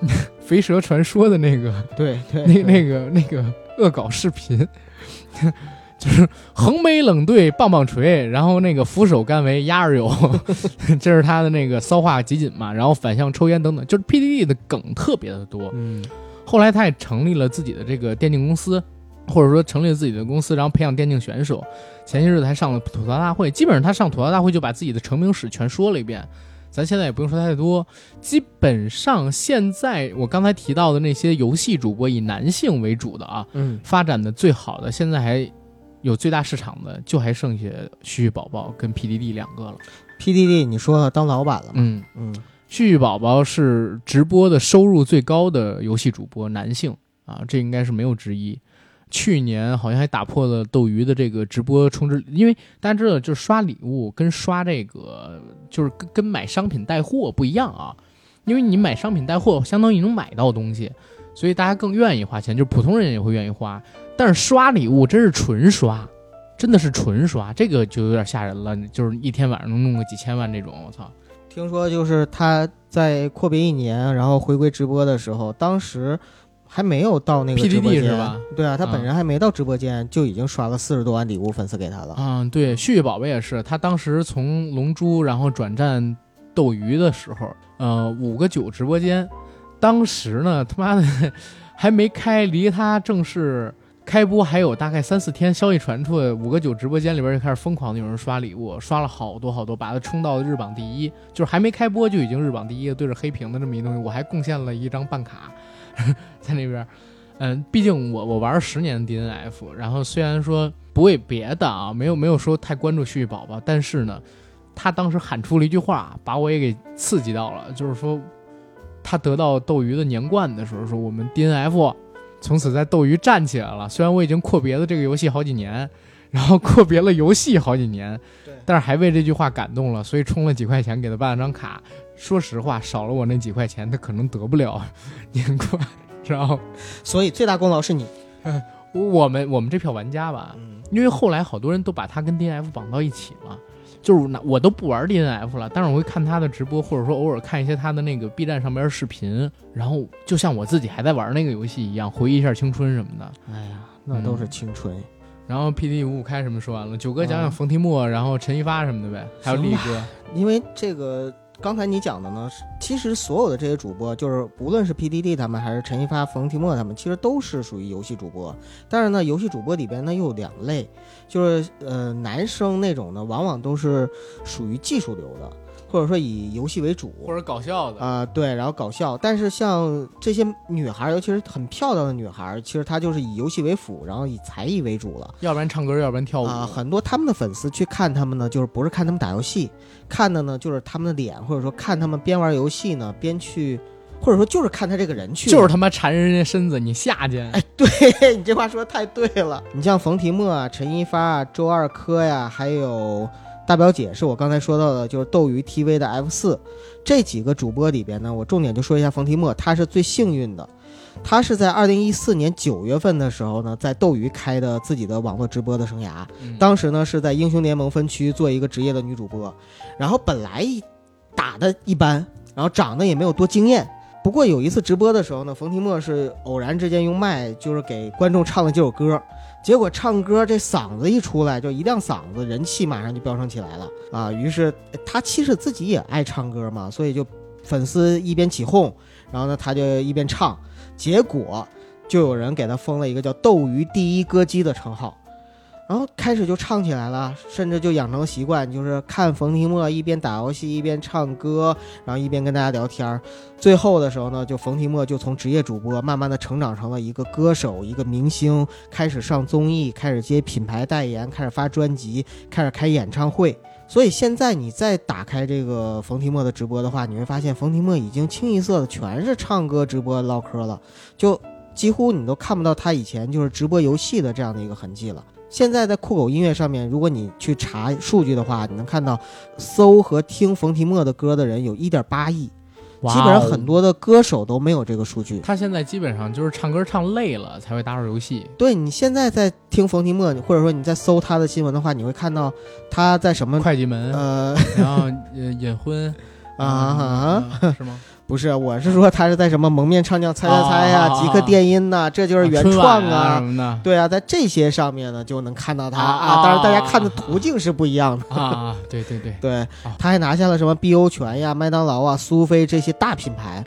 肥蛇传说》的那个 对对，那那个那个恶搞视频，就是横眉冷对棒棒锤，然后那个俯首甘为鸭儿有，这是他的那个骚话集锦嘛，然后反向抽烟等等，就是 PDD 的梗特别的多。嗯后来他也成立了自己的这个电竞公司，或者说成立自己的公司，然后培养电竞选手。前些日子还上了吐槽大会，基本上他上吐槽大会就把自己的成名史全说了一遍。咱现在也不用说太多，基本上现在我刚才提到的那些游戏主播以男性为主的啊，嗯，发展的最好的，现在还有最大市场的，就还剩下旭旭宝宝跟 PDD 两个了。PDD 你说了当老板了吗？嗯，嗯旭旭宝宝是直播的收入最高的游戏主播，男性啊，这应该是没有之一。去年好像还打破了斗鱼的这个直播充值，因为大家知道，就是刷礼物跟刷这个，就是跟跟买商品带货不一样啊。因为你买商品带货，相当于能买到东西，所以大家更愿意花钱，就是普通人也会愿意花。但是刷礼物真是纯刷，真的是纯刷，这个就有点吓人了，就是一天晚上能弄个几千万这种，我操！听说就是他在阔别一年，然后回归直播的时候，当时还没有到那个 PDD 直播间是吧？对啊，他啊本人还没到直播间，就已经刷了四十多万礼物粉丝给他了。嗯，对，旭旭宝贝也是，他当时从龙珠然后转战斗鱼的时候，呃，五个九直播间，当时呢他妈的还没开，离他正式开播还有大概三四天，消息传出来，五个九直播间里边就开始疯狂的有人刷礼物，刷了好多好多，把他冲到了日榜第一，就是还没开播就已经日榜第一了，对着黑屏的这么一东西，我还贡献了一张办卡 在那边。嗯，毕竟我我玩了十年的 DNF，然后虽然说不为别的啊，没有没有说太关注旭旭宝宝，但是呢，他当时喊出了一句话，把我也给刺激到了，就是说他得到斗鱼的年冠的时候，说我们 DNF 从此在斗鱼站起来了。虽然我已经阔别了这个游戏好几年，然后阔别了游戏好几年，对但是还为这句话感动了，所以充了几块钱给他办了张卡。说实话，少了我那几块钱，他可能得不了 年冠，知道吗？所以最大功劳是你。我们我们这票玩家吧，嗯因为后来好多人都把他跟 DNF 绑到一起了。就是那我都不玩 DNF 了，但是我会看他的直播，或者说偶尔看一些他的那个 B 站上边的视频，然后就像我自己还在玩那个游戏一样，回忆一下青春什么的。哎呀，那都是青春。然后 PD 五五开什么说完了，九哥讲讲嗯冯提莫，然后陈一发什么的呗，还有力哥。因为这个刚才你讲的呢，其实所有的这些主播，就是不论是 PDD 他们还是陈一发、冯提莫他们，其实都是属于游戏主播。但是呢，游戏主播里边呢又有两类，就是呃男生那种呢，往往都是属于技术流的，或者说以游戏为主，或者搞笑的，啊、对，然后搞笑。但是像这些女孩儿，尤其是很漂亮的女孩儿，其实她就是以游戏为辅，然后以才艺为主了。要不然唱歌，要不然跳舞。啊、很多他们的粉丝去看他们呢，就是不是看他们打游戏，看的呢就是他们的脸，或者说看他们边玩游戏呢边去，或者说就是看他这个人去。就是他妈缠人家身子，你下去。哎，对你这话说的太对了。你像冯提莫啊、陈一发啊、周二珂呀，还有大表姐，是我刚才说到的，就是斗鱼 TV 的 F 四这几个主播里边呢，我重点就说一下冯提莫，他是最幸运的。他是在二零一四年九月份的时候呢，在斗鱼开的自己的网络直播的生涯。嗯当时呢是在英雄联盟分区做一个职业的女主播，然后本来打的一般，然后长得也没有多惊艳。不过有一次直播的时候呢，冯提莫是偶然之间用麦就是给观众唱了几首歌，结果唱歌这嗓子一出来，就一亮嗓子，人气马上就飙升起来了啊！于是他其实自己也爱唱歌嘛，所以就粉丝一边起哄，然后呢他就一边唱，结果就有人给他封了一个叫“斗鱼第一歌姬”的称号。然后开始就唱起来了，甚至就养成习惯，就是看冯提莫一边打游戏一边唱歌，然后一边跟大家聊天儿。最后的时候呢，就冯提莫就从职业主播慢慢的成长成了一个歌手、一个明星，开始上综艺，开始接品牌代言，开始发专辑，开始开演唱会。所以现在你再打开这个冯提莫的直播的话，你会发现冯提莫已经清一色的全是唱歌、直播、唠嗑了，就几乎你都看不到他以前就是直播游戏的这样的一个痕迹了。现在在酷狗音乐上面，如果你去查数据的话，你能看到搜和听冯提莫的歌的人有1.8亿，基本上很多的歌手都没有这个数据。他现在基本上就是唱歌唱累了才会打会儿游戏。对你现在在听冯提莫，或者说你在搜他的新闻的话，你会看到他在什么会计门，呃然后呃隐婚 啊是吗？不是，我是说他是在什么蒙面唱将猜猜猜呀、哦极客电音呐、这就是原创晚啊对啊，在这些上面呢，就能看到他啊啊。当然，大家看的途径是不一样的。啊啊，对对对，对啊，他还拿下了什么碧欧泉呀、麦当劳啊、苏菲这些大品牌，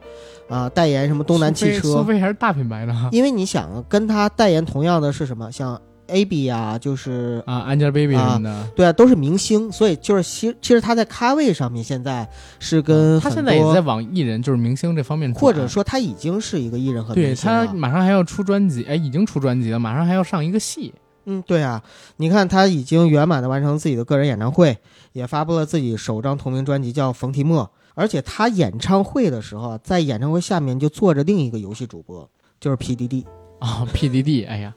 啊，代言什么东南汽车苏车。菲还是大品牌呢因为你想跟他代言同样的是什么？像 AB 呀，就是啊，Angelababy 什么的。对啊，都是明星，所以就是其其实他在咖位上面现在是跟他现在也在往艺人就是明星这方面，或者说他已经是一个艺人和对他明星了。马上还要出专辑，哎，已经出专辑了，马上还要上一个戏。嗯，对啊，你看他已经圆满的完成自己的个人演唱会，也发布了自己首张同名专辑叫《冯提莫》，而且他演唱会的时候啊，在演唱会下面就坐着另一个游戏主播，就是 PDD。啊、p d d 哎呀，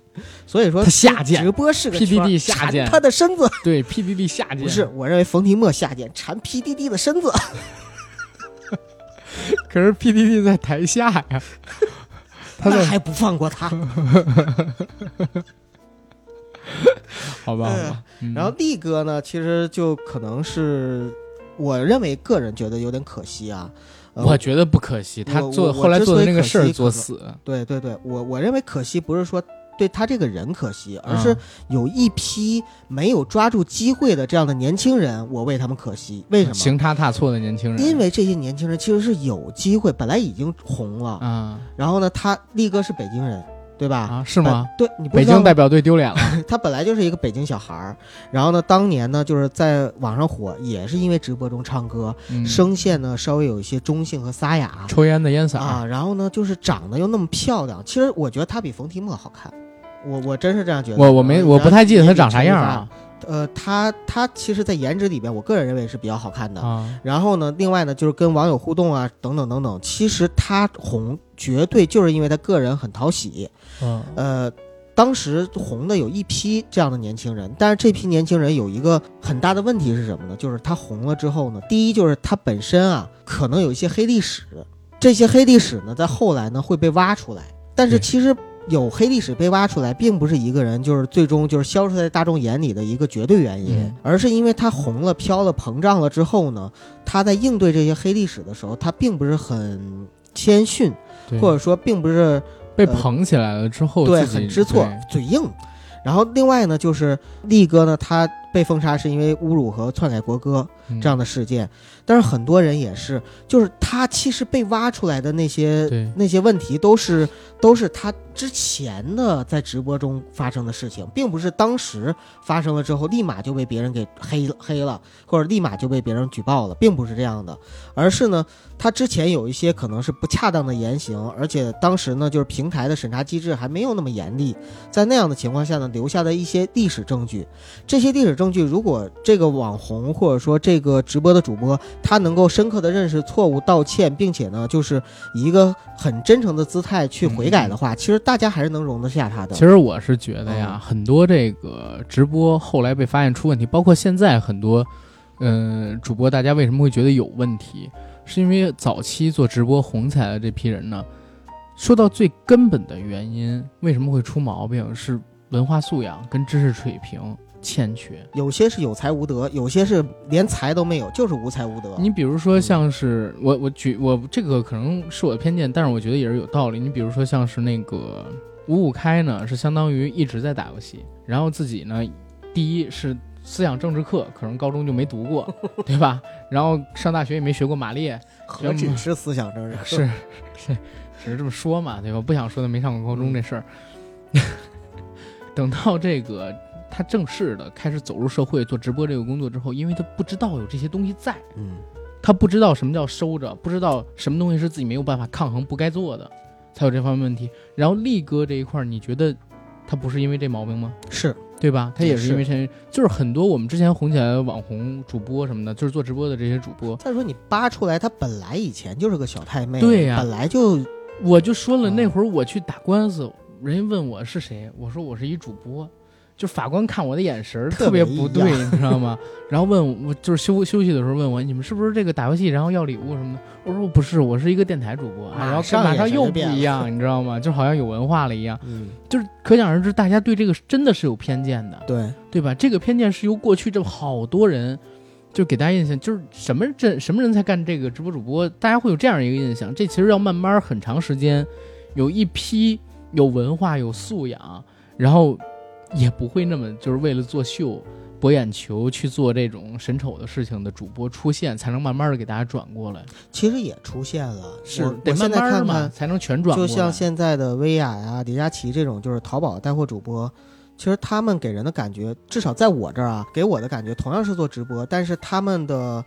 所以说他下贱直播是个 PDD 下贱他的身子对，PDD 下贱不是，我认为冯提莫下贱，缠 PDD 的身子。可是 PDD 在台下呀，他那还不放过他。好吧，好吧。嗯然后力哥呢，其实就可能是我认为个人觉得有点可惜啊。呃我觉得不可惜，他做后来做的那个事儿作死，对对对，我我认为可惜不是说对他这个人可惜，而嗯是有一批没有抓住机会的这样的年轻人，我为他们可惜。为什么？行差踏错的年轻人，因为这些年轻人其实是有机会，本来已经红了，嗯然后呢，他力哥是北京人，对吧？啊是吗？对，你北京代表队丢脸了，他本来就是一个北京小孩儿，然后呢，当年呢就是在网上火，也是因为直播中唱歌，嗯声线呢稍微有一些中性和沙哑抽烟的烟嗓，啊，然后呢就是长得又那么漂亮，其实我觉得她比冯提莫好看，我我真是这样觉得。我我没我不太记得他长啥样啊。呃，他他其实，在颜值里边，我个人认为是比较好看的。啊，然后呢，另外呢，就是跟网友互动啊，等等等等。其实他红，绝对就是因为他个人很讨喜。嗯呃，当时红的有一批这样的年轻人，但是这批年轻人有一个很大的问题是什么呢？就是他红了之后呢，第一就是他本身啊，可能有一些黑历史，这些黑历史呢，在后来呢会被挖出来。但是其实有黑历史被挖出来，并不是一个人就是最终就是消失在大众眼里的一个绝对原因，嗯。而是因为他红了、飘了、膨胀了之后呢，他在应对这些黑历史的时候，他并不是很谦逊，或者说并不是被呃捧起来了之后，对很知错、嘴硬。然后另外呢，就是力哥呢，他被封杀是因为侮辱和篡改国歌这样的事件，但是很多人也是，就是他其实被挖出来的那些那些问题，都是都是他之前的在直播中发生的事情，并不是当时发生了之后立马就被别人给黑黑了，或者立马就被别人举报了，并不是这样的，而是呢，他之前有一些可能是不恰当的言行，而且当时呢，就是平台的审查机制还没有那么严厉，在那样的情况下呢，留下的一些历史证据，这些历史证据，如果这个网红或者说这个直播的主播，他能够深刻的认识错误、道歉，并且呢，就是以一个很真诚的姿态去悔改的话，其实大家还是能容得下他的。其实我是觉得呀，嗯。很多这个直播后来被发现出问题，包括现在很多，嗯、主播大家为什么会觉得有问题，是因为早期做直播红起来的这批人呢，说到最根本的原因，为什么会出毛病，是文化素养跟知识水平欠缺。有些是有才无德，有些是连才都没有，就是无才无德。你比如说像是我我举我这个可能是我的偏见，但是我觉得也是有道理。你比如说像是那个五五开呢，是相当于一直在打游戏，然后自己呢，第一是思想政治课，可能高中就没读过，对吧？然后上大学也没学过马列，何止是思想政治？是是只是这么说嘛，对吧？不想说的没上过高中这事儿。等到这个他正式的开始走入社会做直播这个工作之后，因为他不知道有这些东西在。嗯，他不知道什么叫收着，不知道什么东西是自己没有办法抗衡、不该做的，才有这方面问题。然后力哥这一块儿，你觉得他不是因为这毛病吗？是对吧？他也是是因为这，就是很多我们之前红起来的网红主播什么的，就是做直播的这些主播，再说你扒出来，他本来以前就是个小太妹，对呀本来就我就说了，嗯那会儿我去打官司，人家问我是谁，我说我是一主播。就法官看我的眼神儿特特别不对，你知道吗？然后问我，就是休休息的时候问我，你们是不是这个打游戏然后要礼物什么的？我说不是，我是一个电台主播然后上眼马上又不一样，你知道吗？就好像有文化了一样。嗯，就是可想而知，大家对这个真的是有偏见的，对，对吧？这个偏见是由过去这好多人，就给大家印象，就是什么这什么人才干这个直播主播，大家会有这样一个印象。这其实要慢慢很长时间，有一批有文化、有素养，然后也不会那么就是为了作秀、博眼球去做这种神丑的事情的主播出现，才能慢慢的给大家转过来。其实也出现了。是我得慢慢看看，才能全转过来。就像现在的薇娅呀、李佳琦这种就是淘宝带货主播，其实他们给人的感觉，至少在我这儿啊，给我的感觉同样是做直播，但是他们的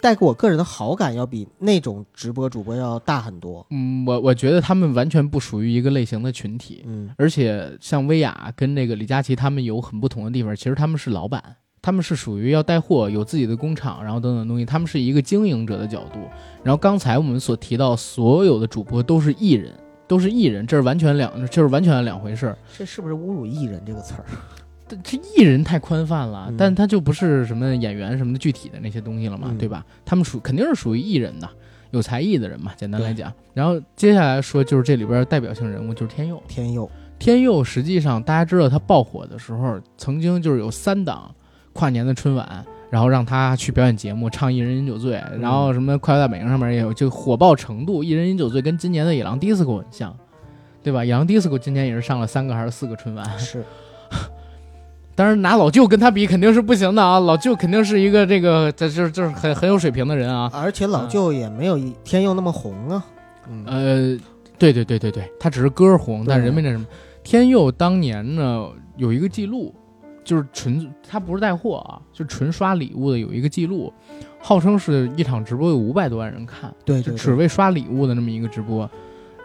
带给我个人的好感要比那种直播主播要大很多。嗯，我我觉得他们完全不属于一个类型的群体。嗯，而且像薇娅跟那个李佳琦他们有很不同的地方，其实他们是老板，他们是属于要带货，有自己的工厂，然后等等东西，他们是一个经营者的角度。然后刚才我们所提到所有的主播都是艺人，都是艺人，这是完全两，这是完全两回事儿。这是不是侮辱艺人这个词儿？这这艺人太宽泛了，嗯但他就不是什么演员什么的具体的那些东西了嘛，嗯对吧？他们属肯定是属于艺人的，有才艺的人嘛，简单来讲。然后接下来说就是这里边代表性人物就是天佑。天佑，天佑实际上大家知道他爆火的时候，曾经就是有三档跨年的春晚，然后让他去表演节目唱《一人饮酒醉》，然后什么《快乐大本营》上面也有，就火爆程度，《一人饮酒醉》跟今年的野狼 DISCO 很像，对吧？野狼 DISCO 今年也是上了三个还是四个春晚，是 当然拿老舅跟他比肯定是不行的啊，老舅肯定是一个这个这就是就是很很有水平的人啊，而且老舅也没有一天佑那么红啊。嗯，呃，对对对对对，他只是歌红，但人没那什么。天佑当年呢有一个记录，就是纯他不是带货啊，就纯刷礼物的有一个记录，号称是一场直播有五百多万人看，对对对，就只为刷礼物的那么一个直播，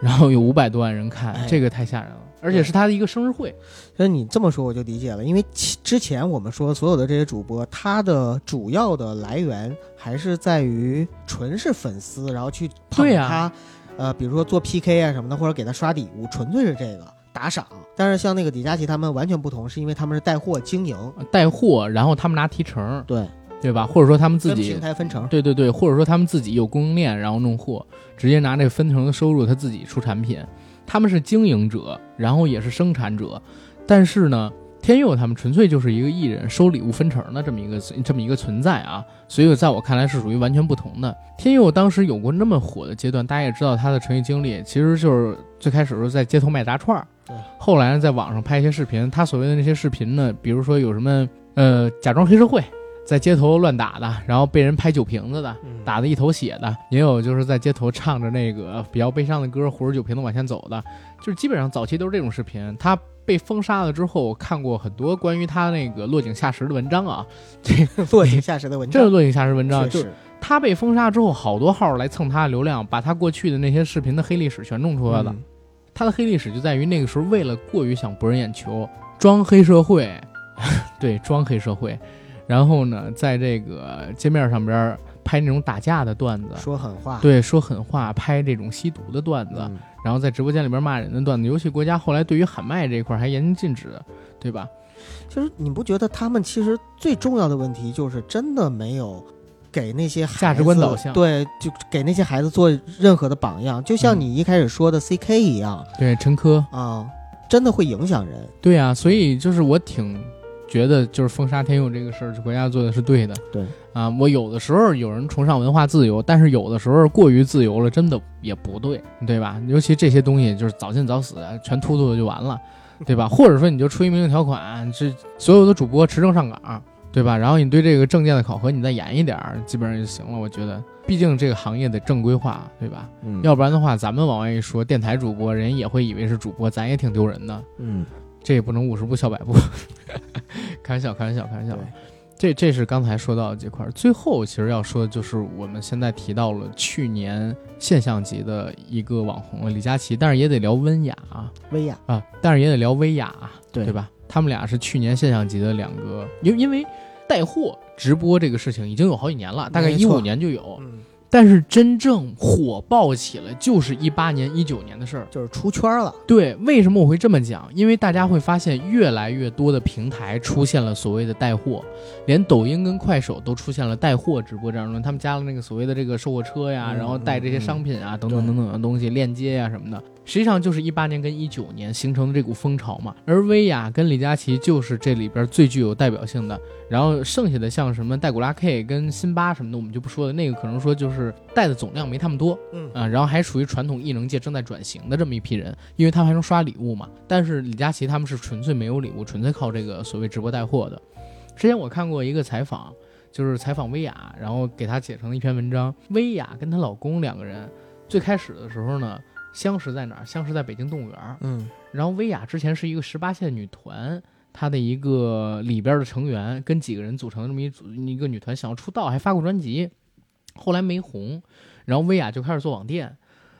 然后有五百多万人看，哎这个太吓人了，而且是他的一个生日会。所以你这么说我就理解了，因为之前我们说所有的这些主播，他的主要的来源还是在于纯是粉丝，然后去捧他，呃，比如说做 PK 啊什么的，或者给他刷礼物，纯粹是这个打赏。但是像那个李佳琦他们完全不同，是因为他们是带货经营，带货，然后他们拿提成，对，对吧？或者说他们自己跟平台分成。对对对，或者说他们自己有供应链，然后弄货，直接拿这个分成的收入他自己出产品。他们是经营者，然后也是生产者，但是呢。天佑他们纯粹就是一个艺人收礼物分成的这么一个这么一个存在啊，所以在我看来是属于完全不同的。天佑当时有过那么火的阶段，大家也知道他的成绩经历，其实就是最开始的时候在街头卖炸串儿，对，后来在网上拍一些视频。他所谓的那些视频呢，比如说有什么呃假装黑社会，在街头乱打的，然后被人拍酒瓶子的，打的一头血的，也有就是在街头唱着那个比较悲伤的歌，扶着酒瓶子往前走的，就是基本上早期都是这种视频。他。被封杀了之后，我看过很多关于他那个落井下石的文章啊。这落井下石的文章，这是落井下石文章。就是他被封杀之后，好多号来蹭他的流量，把他过去的那些视频的黑历史全弄出来了。他的黑历史就在于那个时候，为了过于想博人眼球，装黑社会，对，装黑社会，然后呢，在这个街面上边拍那种打架的段子，说狠话，对，说狠话，拍这种吸毒的段子。然后在直播间里边骂人的段子，尤其国家后来对于喊麦这一块还严令禁止，对吧？其实你不觉得他们其实最重要的问题就是真的没有给那些价值观导向，对，就给那些孩子做任何的榜样，就像你一开始说的 C K 一样，对，陈科啊，真的会影响人。对啊，所以就是我挺。觉得就是封杀天佑这个事儿，国家做的是对的。对啊，我有的时候有人崇尚文化自由，但是有的时候过于自由了，真的也不对，对吧？尤其这些东西，就是早进早死，全突突的就完了，对吧？或者说你就出一明令条款，这所有的主播持证上岗，对吧？然后你对这个证件的考核你再严一点，基本上就行了。我觉得，毕竟这个行业得正规化，对吧？嗯。要不然的话，咱们往外一说，电台主播人也会以为是主播，咱也挺丢人的。嗯。这也不能五十步笑百步，开玩笑，开玩笑，开玩笑。这这是刚才说到的这块儿。最后，其实要说的就是我们现在提到了去年现象级的一个网红李佳琦，但是也得聊温雅，薇娅啊，但是也得聊薇娅，对对吧？他们俩是去年现象级的两个，因因为带货直播这个事情已经有好几年了，大概一五年就有。但是真正火爆起来，就是一八年、一九年的事儿，就是出圈了。对，为什么我会这么讲？因为大家会发现，越来越多的平台出现了所谓的带货，连抖音跟快手都出现了带货直播这样的，他们加了那个所谓的这个售货车呀，然后带这些商品啊，等等等等的东西，链接呀什么的。实际上就是一八年跟一九年形成的这股风潮嘛，而薇娅跟李佳琦就是这里边最具有代表性的，然后剩下的像什么黛古拉 K 跟辛巴什么的，我们就不说了，那个可能说就是带的总量没他们多，嗯啊，然后还属于传统艺能界正在转型的这么一批人，因为他们还能刷礼物嘛，但是李佳琦他们是纯粹没有礼物，纯粹靠这个所谓直播带货的。之前我看过一个采访，就是采访薇娅，然后给她写成了一篇文章，薇娅跟她老公两个人最开始的时候呢。相识在哪儿？相识在北京动物园。嗯，然后薇娅之前是一个十八线女团，她的一个里边的成员跟几个人组成的这么一组一个女团，想要出道，还发过专辑，后来没红，然后薇娅就开始做网店。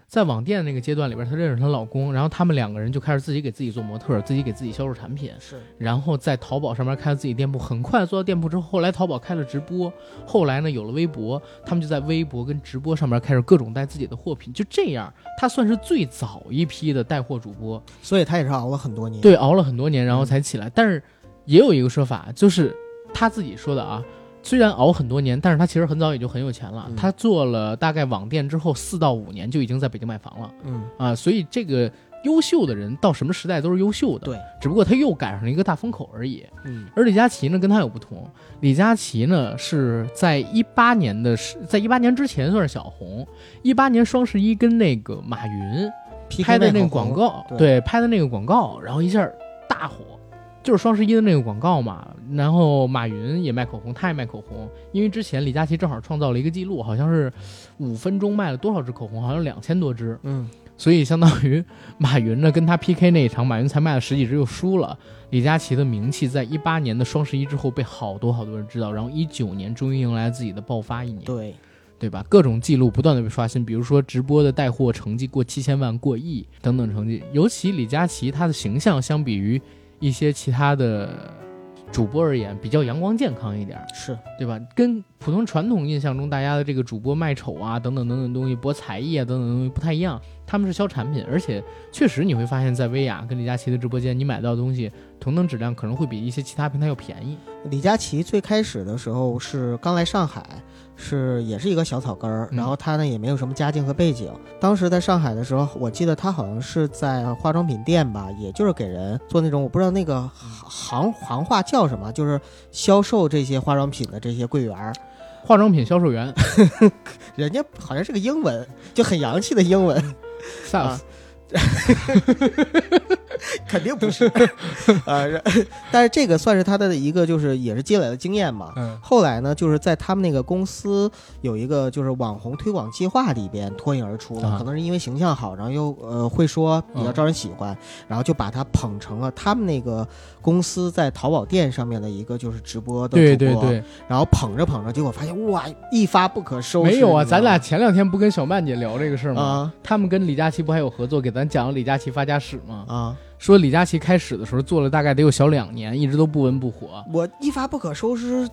在网店那个阶段里边，她认识她老公，然后他们两个人就开始自己给自己做模特，自己给自己销售产品。是，然后在淘宝上面开了自己店铺，很快做到店铺之后，后来淘宝开了直播，后来呢有了微博，他们就在微博跟直播上面开始各种带自己的货品，就这样，她算是最早一批的带货主播，所以她也是熬了很多年，对，熬了很多年然后才起来。但是也有一个说法，就是她自己说的啊。虽然熬很多年，但是他其实很早也就很有钱了。他做了大概网店之后四到五年，就已经在北京买房了。嗯啊，所以这个优秀的人到什么时代都是优秀的。对，只不过他又赶上了一个大风口而已。嗯，而李佳琦呢，跟他有不同。李佳琦呢是在一八年的，在一八年之前算是小红。一八年双十一跟那个马云拍的那个广告，对，拍的那个广告，然后一下大火。就是双十一的那个广告嘛，然后马云也卖口红，他也卖口红。因为之前李佳琦正好创造了一个记录，好像是五分钟卖了多少支口红，好像两千多支。嗯，所以相当于马云呢跟他 PK 那一场，马云才卖了十几支又输了。李佳琦的名气在一八年的双十一之后被好多好多人知道，然后一九年终于迎来自己的爆发一年。对，对吧？各种记录不断的被刷新，比如说直播的带货成绩过七千万、过亿等等成绩。尤其李佳琦他的形象相比于。一些其他的主播而言，比较阳光健康一点，是对吧？跟普通传统印象中大家的这个主播卖丑啊，等等等等东西，博才艺啊，等等东西不太一样。他们是销产品，而且确实你会发现在薇娅跟李佳琦的直播间，你买到的东西同等质量可能会比一些其他平台要便宜。李佳琦最开始的时候是刚来上海，是也是一个小草根儿，嗯。然后他呢也没有什么家境和背景。当时在上海的时候，我记得他好像是在化妆品店吧，也就是给人做那种我不知道那个行行话叫什么，就是销售这些化妆品的这些柜员儿，化妆品销售员。人家好像是个英文，就很洋气的英文。，sales，、啊 肯定不是，呃，但是这个算是他的一个，就是也是积累的经验嘛。嗯后来呢，就是在他们那个公司有一个就是网红推广计划里边脱颖而出了，啊可能是因为形象好，然后又呃会说，比较嗯招人喜欢，然后就把他捧成了他们那个公司在淘宝店上面的一个就是直播的主播对对对，然后捧着捧着，结果发现哇一发不可收拾。没有啊，咱俩前两天不跟小曼姐聊这个事儿吗？啊他们跟李佳琦不还有合作，给咱讲了李佳琦发家史嘛？啊，说李佳琦开始的时候做了大概得有小两年，一直都不温不火。我一发不可收拾。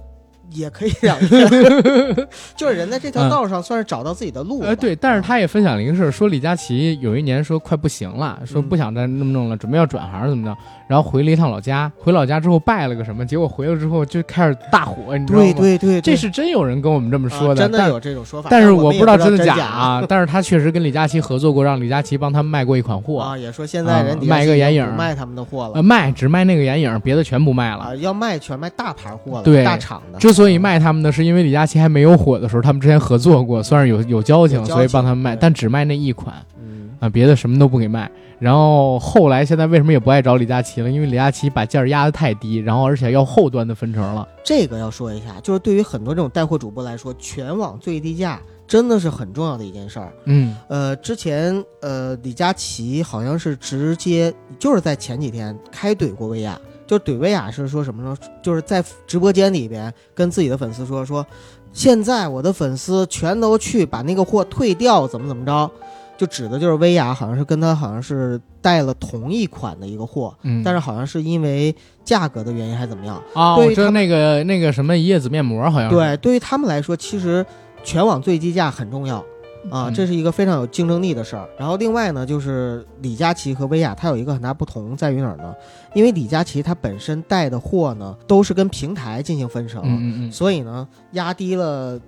也可以两天，就是人在这条道上算是找到自己的路了吧。呃，对，但是他也分享了一个事儿，说李佳琦有一年说快不行了，说嗯不想再那么弄了，准备要转行怎么着，然后回了一趟老家，回老家之后拜了个什么，结果回来之后就开始大火，你知道吗？对对对，这是真有人跟我们这么说啊真的有这种说法，但是我不不知道真的假假啊。但是他确实跟李佳琦合作过，让李佳琦帮他卖过一款货，啊，也说现在人卖个眼影卖他们的货了呃，卖只卖那个眼影，别的全不卖了。啊，要卖全卖大牌货了，对大厂的。之所以卖他们的，是因为李佳琦还没有火的时候，他们之前合作过，算是有有交情，所以帮他们卖，但只卖那一款嗯，啊，别的什么都不给卖。然后后来现在为什么也不爱找李佳琦了？因为李佳琦把价压得太低，然后而且要后端的分成了。这个要说一下，就是对于很多这种带货主播来说，全网最低价真的是很重要的一件事儿。嗯呃，之前呃，李佳琦好像是直接就是在前几天开怼过薇娅，就怼薇娅是说什么呢？就是在直播间里边跟自己的粉丝说说，现在我的粉丝全都去把那个货退掉，怎么怎么着，就指的就是薇娅好像是跟他好像是带了同一款的一个货，嗯，但是好像是因为价格的原因还是怎么样？啊，对于他我知道那个那个什么一叶子面膜好像对，对于他们来说，其实全网最低价很重要啊，嗯这是一个非常有竞争力的事儿。然后另外呢，就是李佳琦和薇娅，它有一个很大不同在于哪儿呢？因为李佳琦它本身带的货呢，都是跟平台进行分成，嗯嗯嗯，所以呢，压低了。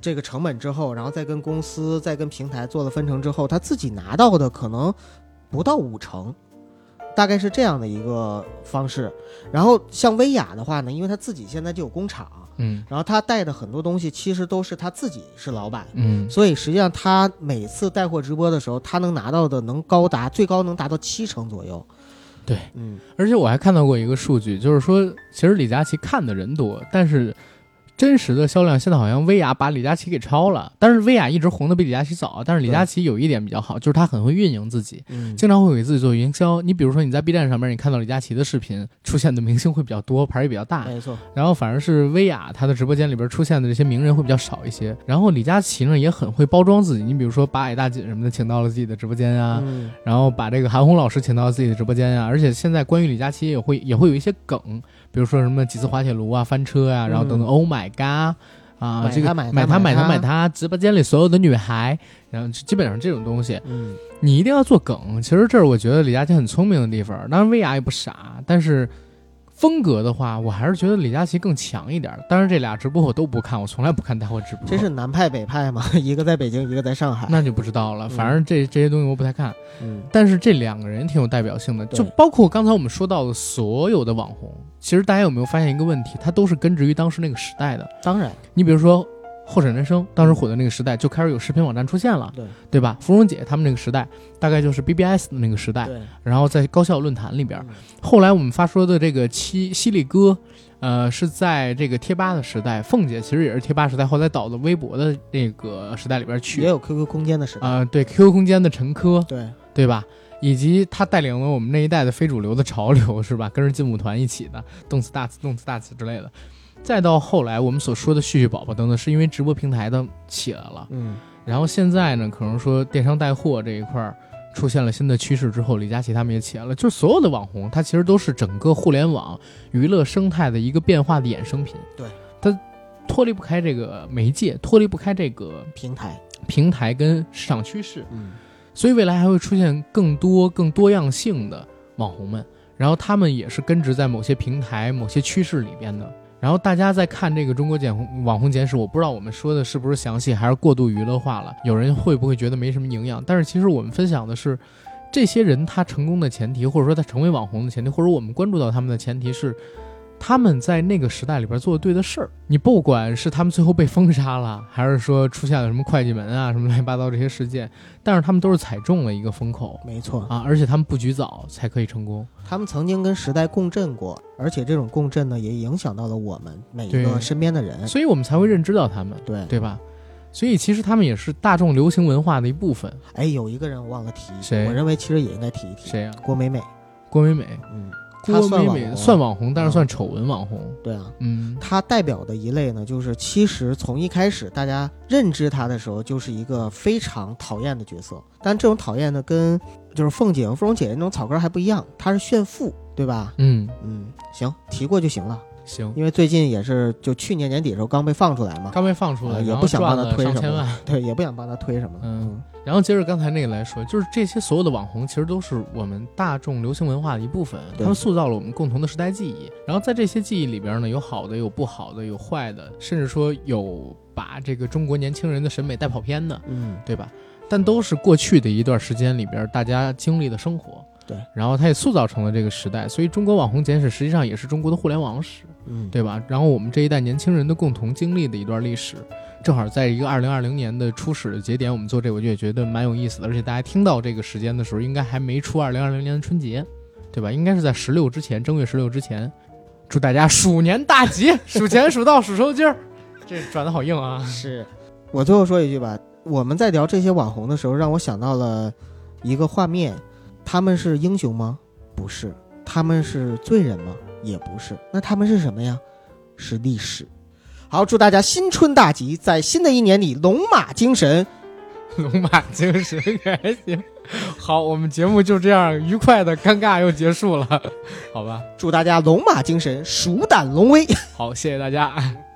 这个成本之后，然后再跟公司、再跟平台做了分成之后，他自己拿到的可能不到五成，大概是这样的一个方式。然后像薇娅的话呢，因为他自己现在就有工厂，嗯。然后他带的很多东西其实都是他自己是老板，嗯。所以实际上他每次带货直播的时候，他能拿到的能高达最高能达到七成左右。对，嗯，而且我还看到过一个数据，就是说，其实李佳琦看的人多，但是真实的销量现在好像薇娅把李佳琦给超了。但是薇娅一直红的比李佳琦早，但是李佳琦有一点比较好，就是他很会运营自己，嗯经常会给自己做营销。你比如说你在 B 站上面，你看到李佳琦的视频出现的明星会比较多，牌儿也比较大，没错，然后反而是薇娅她的直播间里边出现的这些名人会比较少一些。然后李佳琦呢也很会包装自己，你比如说把矮大紧什么的请到了自己的直播间啊，嗯然后把这个韩红老师请到自己的直播间啊、而且现在关于李佳琦也会也会有一些梗，比如说什么几次滑铁卢啊、翻车呀、然后等等。嗯 Oh my god！啊，这个买它买它买它直播间里所有的女孩，然后基本上这种东西，嗯，你一定要做梗。其实这是我觉得李佳琦很聪明的地方，当然薇娅也不傻，但是风格的话，我还是觉得李佳琦更强一点。当然这俩直播我都不看，我从来不看带货直播，这是南派北派吗，一个在北京，一个在上海。那就不知道了。反正这这些东西我不太看。嗯，但是这两个人挺有代表性的，就包括刚才我们说到的所有的网红，其实大家有没有发现一个问题？他都是根植于当时那个时代的。当然，你比如说候选人生，当时火的那个时代，就开始有视频网站出现了，对对吧？芙蓉姐他们那个时代，大概就是 BBS 的那个时代，对，然后在高校论坛里边。嗯后来我们发说的这个七犀利哥，呃，是在这个贴吧的时代，凤姐其实也是贴吧时代，后来倒到微博的那个时代里边去。也有 QQ 空间的时代。啊、对 QQ 空间的陈科，对，对吧？以及他带领了我们那一代的非主流的潮流，是吧？跟着劲舞团一起的动次大次、动次大次之类的。再到后来我们所说的旭旭宝宝等等，是因为直播平台的起来了。嗯，然后现在呢，可能说电商带货这一块儿出现了新的趋势之后，李佳琦他们也起来了。就是所有的网红，它其实都是整个互联网娱乐生态的一个变化的衍生品。对，它脱离不开这个媒介，脱离不开这个平台。平台跟市场趋势。嗯，所以未来还会出现更多、更多样性的网红们，然后他们也是根植在某些平台、某些趋势里边的。然后大家在看这个中国简网红简史，我不知道我们说的是不是详细，还是过度娱乐化了。有人会不会觉得没什么营养？但是其实我们分享的是，这些人他成功的前提，或者说他成为网红的前提，或者我们关注到他们的前提是。他们在那个时代里边做的对的事儿，你不管是他们最后被封杀了，还是说出现了什么会计门啊、什么乱七八糟这些事件，但是他们都是踩中了一个风口，没错啊，而且他们布局早才可以成功。他们曾经跟时代共振过，而且这种共振呢，也影响到了我们每一个身边的人，所以我们才会认知到他们，对对吧？所以其实他们也是大众流行文化的一部分。哎，有一个人我忘了提，谁？我认为其实也应该提一提，谁呀？郭美美，郭美美，嗯。郭美美算网红，但是算丑闻网红。对啊，嗯，她代表的一类呢，就是其实从一开始大家认知她的时候，就是一个非常讨厌的角色。但这种讨厌呢，跟就是凤姐和芙蓉姐姐那种草根还不一样，她是炫富，对吧？嗯嗯，行，提过就行了。行，因为最近也是就去年年底的时候刚被放出来嘛，刚被放出来，也不想帮他推什么，对，也不想帮他推什么。嗯，然后接着刚才那个来说，就是这些所有的网红其实都是我们大众流行文化的一部分，他们塑造了我们共同的时代记忆。然后在这些记忆里边呢，有好的，有不好的，有坏的，甚至说有把这个中国年轻人的审美带跑偏的，嗯，对吧？但都是过去的一段时间里边大家经历的生活。对，然后它也塑造成了这个时代，所以中国网红简史实际上也是中国的互联网史，嗯，对吧？然后我们这一代年轻人的共同经历的一段历史，正好在一个二零二零年的初始的节点，我们做这，我就也觉得蛮有意思的。而且大家听到这个时间的时候，应该还没出二零二零年的春节，对吧？应该是在十六之前，正月十六之前。祝大家鼠年大吉，数钱数到数抽筋儿。这转的好硬啊！是我最后说一句吧，我们在聊这些网红的时候，让我想到了一个画面。他们是英雄吗？不是。他们是罪人吗？也不是。那他们是什么呀？是历史。好，祝大家新春大吉，在新的一年里龙马精神，龙马精神还行。好，我们节目就这样愉快的尴尬又结束了，好吧？祝大家龙马精神，鼠胆龙威。好，谢谢大家。